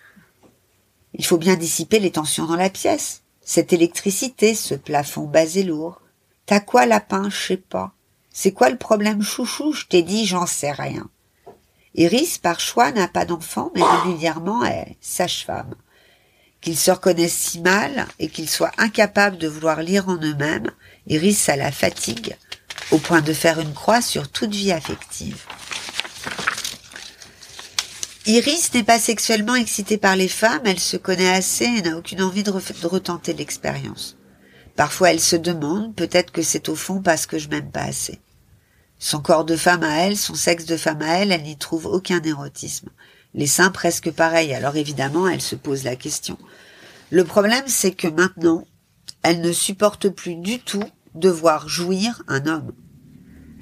Speaker 2: Il faut bien dissiper les tensions dans la pièce, cette électricité, ce plafond bas et lourd. T'as quoi, lapin, je sais pas. C'est quoi le problème, chouchou, je t'ai dit, j'en sais rien. Iris, par choix, n'a pas d'enfant, mais régulièrement est sage-femme. Qu'ils se reconnaissent si mal et qu'ils soient incapables de vouloir lire en eux-mêmes, Iris a la fatigue, au point de faire une croix sur toute vie affective. Iris n'est pas sexuellement excitée par les femmes, elle se connaît assez et n'a aucune envie de, de retenter l'expérience. Parfois elle se demande, peut-être que c'est au fond parce que je m'aime pas assez. Son corps de femme à elle, son sexe de femme à elle, elle n'y trouve aucun érotisme. Les seins presque pareils, alors évidemment, elle se pose la question. Le problème, c'est que maintenant, elle ne supporte plus du tout de voir jouir un homme.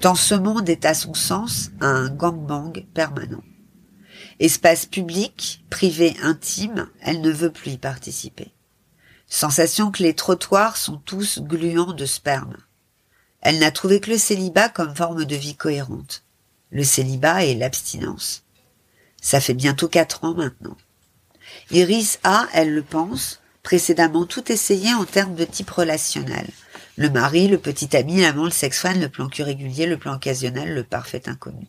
Speaker 2: Tant ce monde est à son sens un gangbang permanent. Espace public, privé, intime, elle ne veut plus y participer. Sensation que les trottoirs sont tous gluants de sperme. Elle n'a trouvé que le célibat comme forme de vie cohérente. Le célibat et l'abstinence. Ça fait bientôt quatre ans maintenant. Iris a, elle le pense, précédemment tout essayé en termes de type relationnel. Le mari, le petit ami, l'amant, le sex friend, le plan régulier, le plan occasionnel, le parfait inconnu.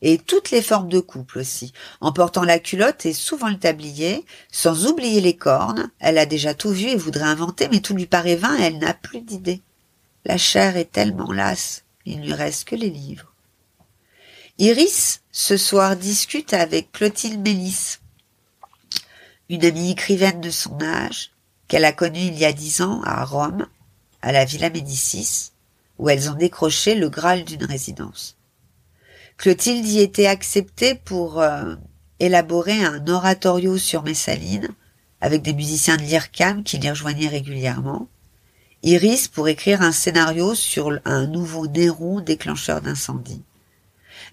Speaker 2: Et toutes les formes de couple aussi, en portant la culotte et souvent le tablier, sans oublier les cornes, elle a déjà tout vu et voudrait inventer, mais tout lui paraît vain et elle n'a plus d'idées. La chair est tellement lasse, il ne lui reste que les livres. Iris, ce soir, discute avec Clotilde Mélisse. une amie écrivaine de son âge, qu'elle a connue il y a dix ans à Rome, à la Villa Médicis, où elles ont décroché le Graal d'une résidence. Clotilde y était acceptée pour euh, élaborer un oratorio sur Messaline, avec des musiciens de l'IRCAM qui l'y rejoignaient régulièrement, Iris pour écrire un scénario sur un nouveau Néron déclencheur d'incendie.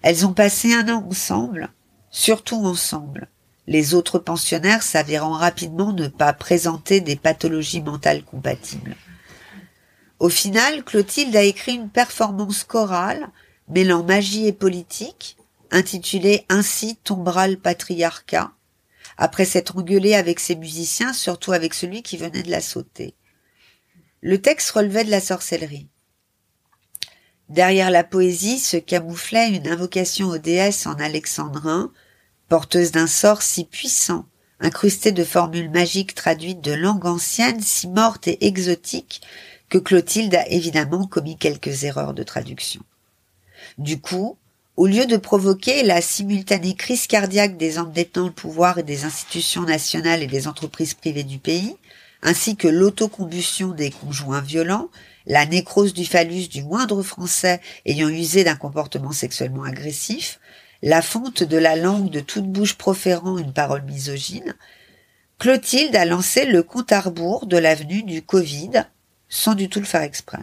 Speaker 2: Elles ont passé un an ensemble, surtout ensemble, les autres pensionnaires s'avérant rapidement ne pas présenter des pathologies mentales compatibles. Au final, Clotilde a écrit une performance chorale mêlant magie et politique, intitulée Ainsi tombera le patriarcat, après s'être engueulée avec ses musiciens, surtout avec celui qui venait de la sauter. Le texte relevait de la sorcellerie. Derrière la poésie se camouflait une invocation aux déesses en alexandrin, porteuse d'un sort si puissant, incrusté de formules magiques traduites de langue ancienne si morte et exotique, que Clotilde a évidemment commis quelques erreurs de traduction. Du coup, au lieu de provoquer la simultanée crise cardiaque des détenant le pouvoir et des institutions nationales et des entreprises privées du pays, ainsi que l'autocombustion des conjoints violents, la nécrose du phallus du moindre Français ayant usé d'un comportement sexuellement agressif, la fonte de la langue de toute bouche proférant une parole misogyne, Clotilde a lancé le compte à rebours de l'avenue du Covid, sans du tout le faire exprès.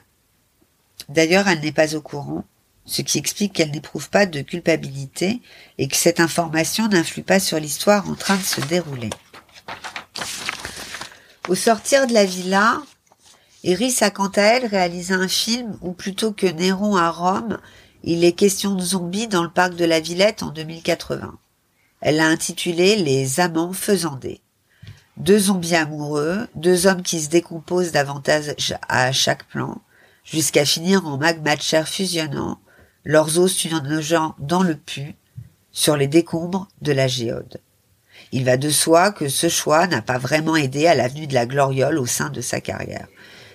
Speaker 2: D'ailleurs, elle n'est pas au courant, ce qui explique qu'elle n'éprouve pas de culpabilité et que cette information n'influe pas sur l'histoire en train de se dérouler. Au sortir de la villa, Iris a quant à elle réalisé un film où plutôt que Néron à Rome, il est question de zombies dans le parc de la Villette en 2080. Elle l'a intitulé Les amants faisandés. Deux zombies amoureux, deux hommes qui se décomposent davantage à chaque plan, jusqu'à finir en magma de chair fusionnant, leurs os gens dans le pu, sur les décombres de la géode. Il va de soi que ce choix n'a pas vraiment aidé à l'avenue de la Gloriole au sein de sa carrière.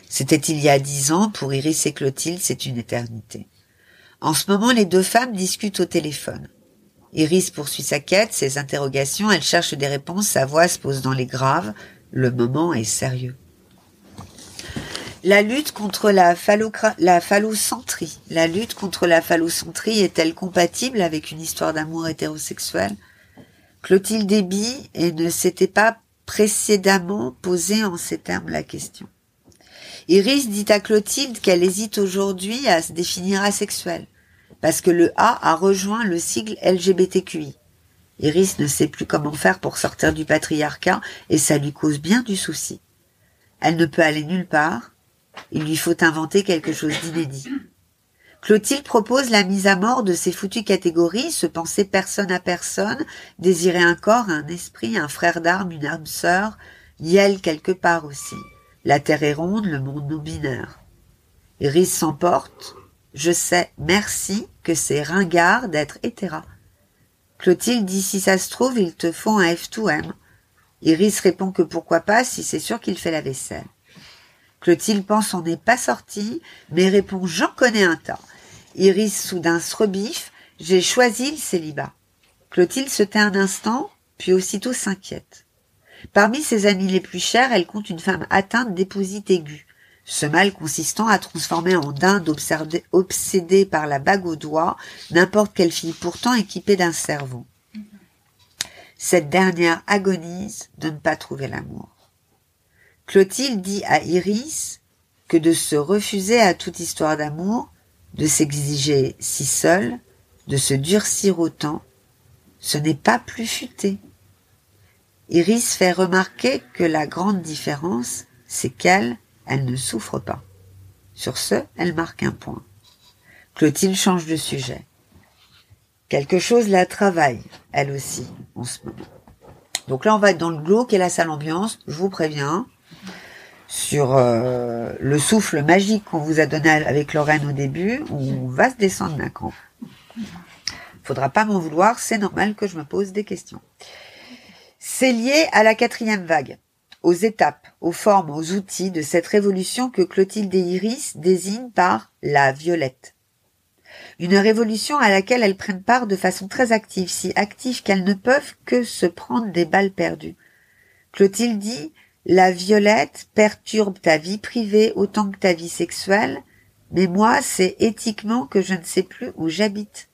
Speaker 2: C'était il y a dix ans, pour Iris et Clotilde, c'est une éternité. En ce moment, les deux femmes discutent au téléphone. Iris poursuit sa quête, ses interrogations, elle cherche des réponses, sa voix se pose dans les graves. Le moment est sérieux. La lutte contre la, phallocentrie. La lutte contre la phallocentrie est-elle compatible avec une histoire d'amour hétérosexuel? Clotilde débit et ne s'était pas précédemment posé en ces termes la question. Iris dit à Clotilde qu'elle hésite aujourd'hui à se définir asexuelle parce que le A a rejoint le sigle LGBTQI. Iris ne sait plus comment faire pour sortir du patriarcat et ça lui cause bien du souci. Elle ne peut aller nulle part. Il lui faut inventer quelque chose d'inédit. Clotilde propose la mise à mort de ces foutues catégories, se penser personne à personne, désirer un corps, un esprit, un frère d'armes, une âme sœur, Yel quelque part aussi. La terre est ronde, le monde non binaire. Iris s'emporte, je sais, merci, que c'est ringard d'être hétéra. Clotilde dit si ça se trouve, il te faut un F2M. Iris répond que pourquoi pas si c'est sûr qu'il fait la vaisselle. Clotilde pense on n'est pas sorti, mais répond j'en connais un tas. Iris soudain se rebiffe, j'ai choisi le célibat. Clotilde se tait un instant, puis aussitôt s'inquiète. Parmi ses amis les plus chers, elle compte une femme atteinte d'épousite aiguë ce mal consistant à transformer en dinde obsédée par la bague au doigt n'importe quelle fille pourtant équipée d'un cerveau. Cette dernière agonise de ne pas trouver l'amour. Clotilde dit à Iris que de se refuser à toute histoire d'amour, de s'exiger si seule, de se durcir autant, ce n'est pas plus futé. Iris fait remarquer que la grande différence, c'est qu'elle, elle ne souffre pas. Sur ce, elle marque un point. Clotilde change de sujet. Quelque chose la travaille, elle aussi, en ce moment. Donc là, on va être dans le glauque et la sale ambiance, je vous préviens, sur euh, le souffle magique qu'on vous a donné avec Lorraine au début, on va se descendre d'un cran. Faudra pas m'en vouloir, c'est normal que je me pose des questions. C'est lié à la quatrième vague aux étapes, aux formes, aux outils de cette révolution que Clotilde Iris désignent par la violette. Une révolution à laquelle elles prennent part de façon très active, si active qu'elles ne peuvent que se prendre des balles perdues. Clotilde dit La violette perturbe ta vie privée autant que ta vie sexuelle, mais moi, c'est éthiquement que je ne sais plus où j'habite.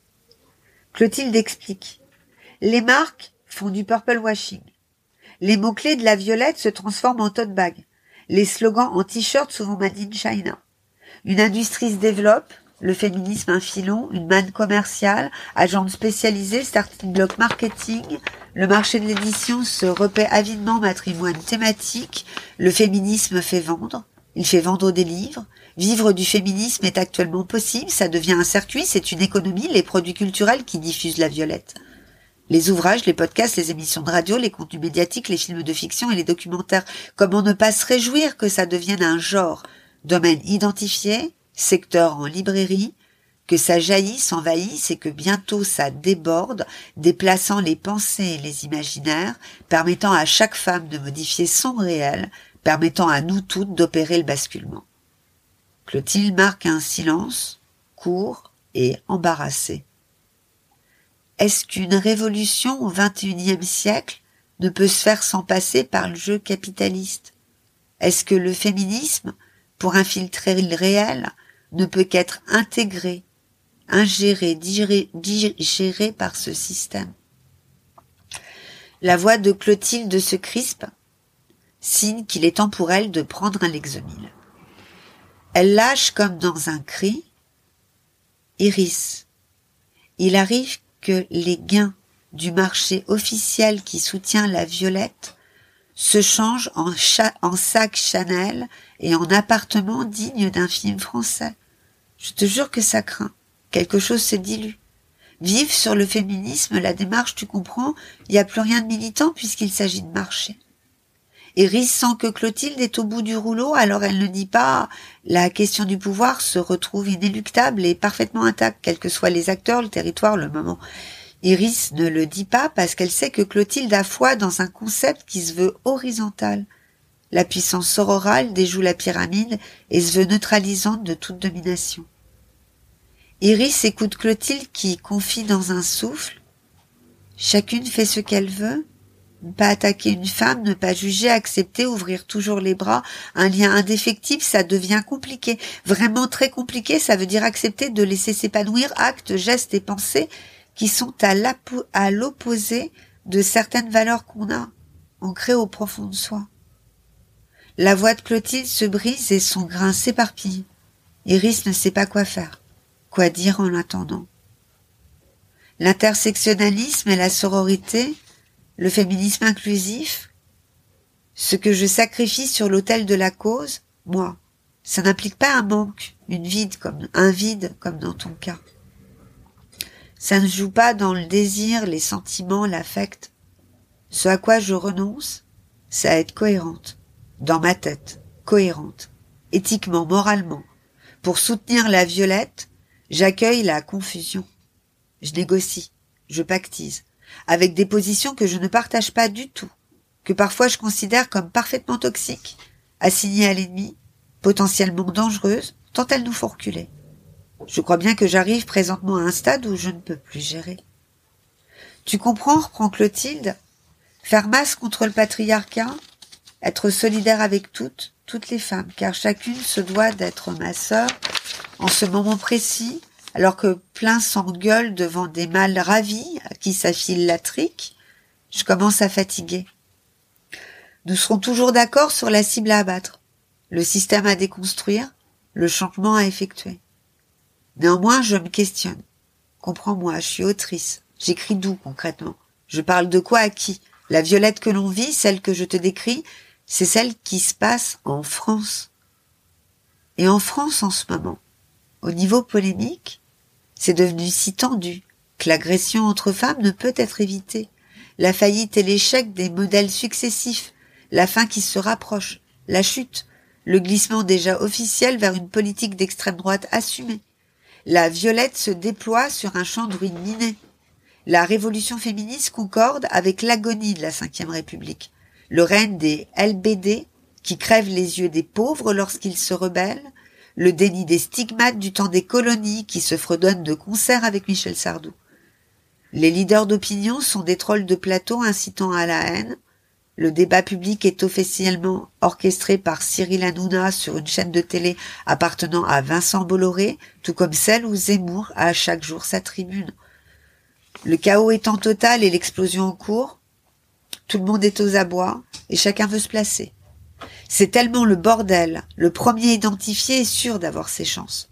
Speaker 2: Clotilde explique Les marques font du purple washing. Les mots-clés de la violette se transforment en tote bag. Les slogans en t-shirt souvent made in China. Une industrie se développe, le féminisme un filon, une manne commerciale, agente spécialisée, starting block marketing, le marché de l'édition se repaît avidement matrimoine thématique, le féminisme fait vendre, il fait vendre des livres, vivre du féminisme est actuellement possible, ça devient un circuit, c'est une économie, les produits culturels qui diffusent la violette. Les ouvrages, les podcasts, les émissions de radio, les contenus médiatiques, les films de fiction et les documentaires. Comment ne pas se réjouir que ça devienne un genre, domaine identifié, secteur en librairie, que ça jaillisse, envahisse et que bientôt ça déborde, déplaçant les pensées et les imaginaires, permettant à chaque femme de modifier son réel, permettant à nous toutes d'opérer le basculement. Clotilde marque un silence, court et embarrassé. Est-ce qu'une révolution au XXIe siècle ne peut se faire sans passer par le jeu capitaliste? Est-ce que le féminisme, pour infiltrer le réel, ne peut qu'être intégré, ingéré, digéré, digéré par ce système La voix de Clotilde se crispe, signe qu'il est temps pour elle de prendre un lexomile. Elle lâche comme dans un cri Iris, il arrive que les gains du marché officiel qui soutient la violette se changent en, en sac Chanel et en appartement digne d'un film français. Je te jure que ça craint. Quelque chose se dilue. Vive sur le féminisme, la démarche, tu comprends, il n'y a plus rien de militant puisqu'il s'agit de marché. Iris sent que Clotilde est au bout du rouleau, alors elle ne dit pas la question du pouvoir se retrouve inéluctable et parfaitement intacte, quels que soient les acteurs, le territoire, le moment. Iris ne le dit pas parce qu'elle sait que Clotilde a foi dans un concept qui se veut horizontal. La puissance sororale déjoue la pyramide et se veut neutralisante de toute domination. Iris écoute Clotilde qui confie dans un souffle. Chacune fait ce qu'elle veut, ne pas attaquer une femme, ne pas juger, accepter, ouvrir toujours les bras, un lien indéfectible, ça devient compliqué. Vraiment très compliqué, ça veut dire accepter de laisser s'épanouir actes, gestes et pensées qui sont à l'opposé de certaines valeurs qu'on a ancrées au profond de soi. La voix de Clotilde se brise et son grain s'éparpille. Iris ne sait pas quoi faire, quoi dire en attendant? L'intersectionnalisme et la sororité le féminisme inclusif, ce que je sacrifie sur l'autel de la cause, moi, ça n'implique pas un manque, une vide comme un vide comme dans ton cas. Ça ne joue pas dans le désir, les sentiments, l'affect. Ce à quoi je renonce, c'est à être cohérente, dans ma tête, cohérente, éthiquement, moralement. Pour soutenir la violette, j'accueille la confusion. Je négocie, je pactise, avec des positions que je ne partage pas du tout, que parfois je considère comme parfaitement toxiques, assignées à l'ennemi, potentiellement dangereuses, tant elles nous font reculer. Je crois bien que j'arrive présentement à un stade où je ne peux plus gérer. Tu comprends, reprend Clotilde, faire masse contre le patriarcat, être solidaire avec toutes, toutes les femmes, car chacune se doit d'être ma sœur en ce moment précis, alors que plein s'engueule devant des mâles ravis à qui s'affile la trique, je commence à fatiguer. Nous serons toujours d'accord sur la cible à abattre, le système à déconstruire, le changement à effectuer. Néanmoins, je me questionne. Comprends-moi, je suis autrice. J'écris d'où concrètement? Je parle de quoi à qui? La violette que l'on vit, celle que je te décris, c'est celle qui se passe en France. Et en France en ce moment, au niveau polémique, c'est devenu si tendu que l'agression entre femmes ne peut être évitée. La faillite et l'échec des modèles successifs, la fin qui se rapproche, la chute, le glissement déjà officiel vers une politique d'extrême droite assumée. La violette se déploie sur un champ de ruines minées. La révolution féministe concorde avec l'agonie de la Ve République. Le règne des LBD, qui crèvent les yeux des pauvres lorsqu'ils se rebellent, le déni des stigmates du temps des colonies qui se fredonnent de concert avec Michel Sardou. Les leaders d'opinion sont des trolls de plateau incitant à la haine, Le débat public est officiellement orchestré par Cyril Hanouna sur une chaîne de télé appartenant à Vincent Bolloré, tout comme celle où Zemmour a chaque jour sa tribune. Le chaos étant total et l'explosion en cours, tout le monde est aux abois et chacun veut se placer. C'est tellement le bordel, le premier identifié est sûr d'avoir ses chances.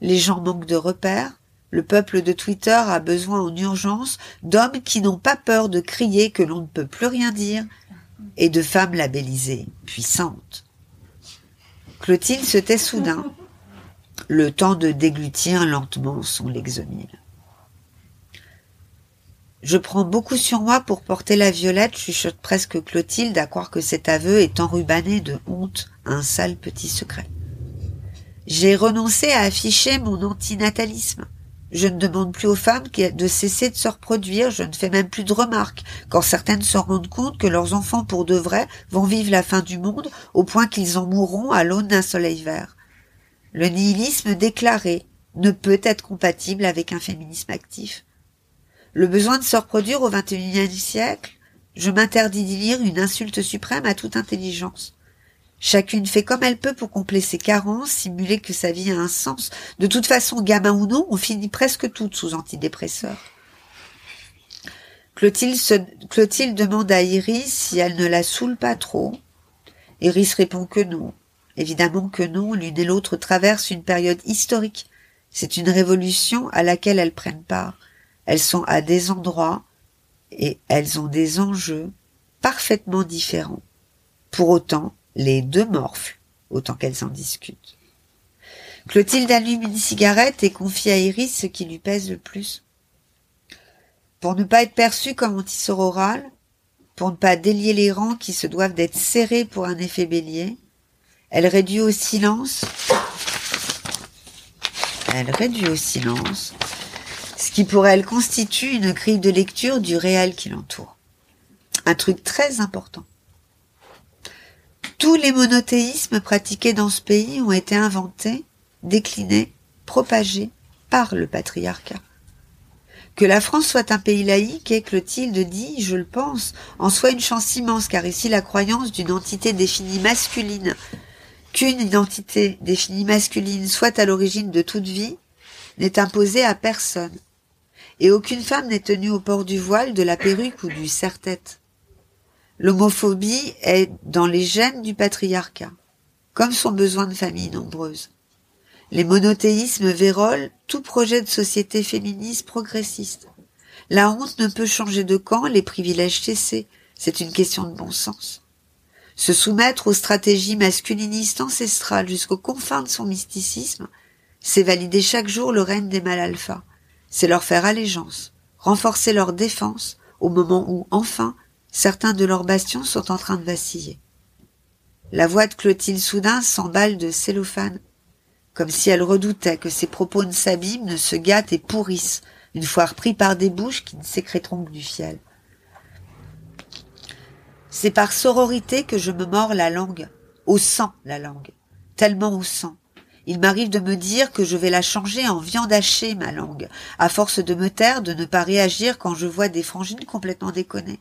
Speaker 2: Les gens manquent de repères, le peuple de Twitter a besoin en urgence d'hommes qui n'ont pas peur de crier que l'on ne peut plus rien dire et de femmes labellisées, puissantes. Clotilde se tait soudain, le temps de déglutir lentement son lexomile. Je prends beaucoup sur moi pour porter la violette, chuchote presque Clotilde, à croire que cet aveu est enrubanné de honte, un sale petit secret. J'ai renoncé à afficher mon antinatalisme. Je ne demande plus aux femmes de cesser de se reproduire, je ne fais même plus de remarques, quand certaines se rendent compte que leurs enfants pour de vrai vont vivre la fin du monde au point qu'ils en mourront à l'aune d'un soleil vert. Le nihilisme déclaré ne peut être compatible avec un féminisme actif. Le besoin de se reproduire au XXIe siècle, je m'interdis d'y lire une insulte suprême à toute intelligence. Chacune fait comme elle peut pour combler ses carences, simuler que sa vie a un sens. De toute façon, gamin ou non, on finit presque toutes sous antidépresseurs. Clotilde, Clotilde demande à Iris si elle ne la saoule pas trop. Iris répond que non. Évidemment que non, l'une et l'autre traversent une période historique. C'est une révolution à laquelle elles prennent part. Elles sont à des endroits et elles ont des enjeux parfaitement différents. Pour autant, les deux morflent, autant qu'elles en discutent. Clotilde allume une cigarette et confie à Iris ce qui lui pèse le plus. Pour ne pas être perçue comme antisororale, pour ne pas délier les rangs qui se doivent d'être serrés pour un effet bélier, elle réduit au silence, elle réduit au silence, ce qui pour elle constitue une grille de lecture du réel qui l'entoure. Un truc très important. Tous les monothéismes pratiqués dans ce pays ont été inventés, déclinés, propagés par le patriarcat. Que la France soit un pays laïque est, Clotilde dit, je le pense, en soi une chance immense, car ici la croyance d'une entité définie masculine, qu'une identité définie masculine soit à l'origine de toute vie, n'est imposée à personne, et aucune femme n'est tenue au port du voile, de la perruque ou du serre-tête. L'homophobie est dans les gènes du patriarcat, comme son besoin de familles nombreuses. Les monothéismes vérolent tout projet de société féministe progressiste. La honte ne peut changer de camp, les privilèges cesser, c'est une question de bon sens. Se soumettre aux stratégies masculinistes ancestrales jusqu'aux confins de son mysticisme, c'est valider chaque jour le règne des mâles alpha, c'est leur faire allégeance, renforcer leur défense au moment où, enfin, Certains de leurs bastions sont en train de vaciller. La voix de Clotilde Soudain s'emballe de cellophane, comme si elle redoutait que ses propos ne s'abîment, ne se gâtent et pourrissent, une fois repris par des bouches qui ne sécréteront que du fiel. C'est par sororité que je me mords la langue, au sang la langue, tellement au sang. Il m'arrive de me dire que je vais la changer en viande hachée, ma langue, à force de me taire, de ne pas réagir quand je vois des frangines complètement déconnées.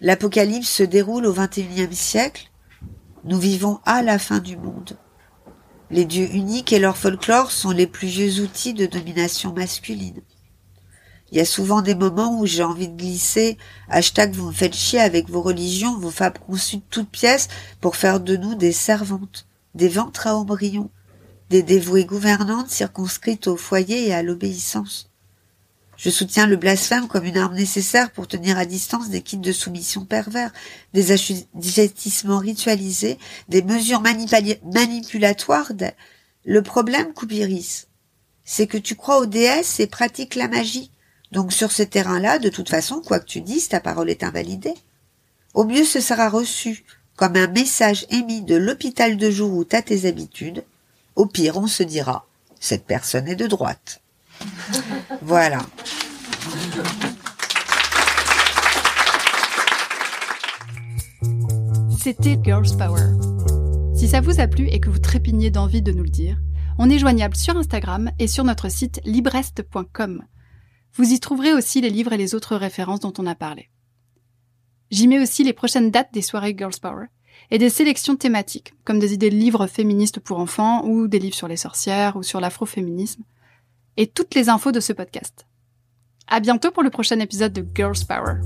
Speaker 2: L'Apocalypse se déroule au XXIe siècle. Nous vivons à la fin du monde. Les dieux uniques et leur folklore sont les plus vieux outils de domination masculine. Il y a souvent des moments où j'ai envie de glisser hashtag vous me faites chier avec vos religions, vos fables conçues de toutes pièces pour faire de nous des servantes, des ventres à embryons, des dévouées gouvernantes circonscrites au foyer et à l'obéissance. Je soutiens le blasphème comme une arme nécessaire pour tenir à distance des kits de soumission pervers, des assujettissements ritualisés, des mesures manipulatoires. Le problème, Coupiris, c'est que tu crois aux déesses et pratiques la magie. Donc sur ce terrain-là, de toute façon, quoi que tu dises, ta parole est invalidée. Au mieux, ce sera reçu comme un message émis de l'hôpital de jour où t'as tes habitudes. Au pire, on se dira, cette personne est de droite. Voilà.
Speaker 1: C'était Girls Power. Si ça vous a plu et que vous trépignez d'envie de nous le dire, on est joignable sur Instagram et sur notre site librest.com. Vous y trouverez aussi les livres et les autres références dont on a parlé. J'y mets aussi les prochaines dates des soirées Girls Power et des sélections thématiques, comme des idées de livres féministes pour enfants ou des livres sur les sorcières ou sur l'afroféminisme, et toutes les infos de ce podcast. À bientôt pour le prochain épisode de Girls Power.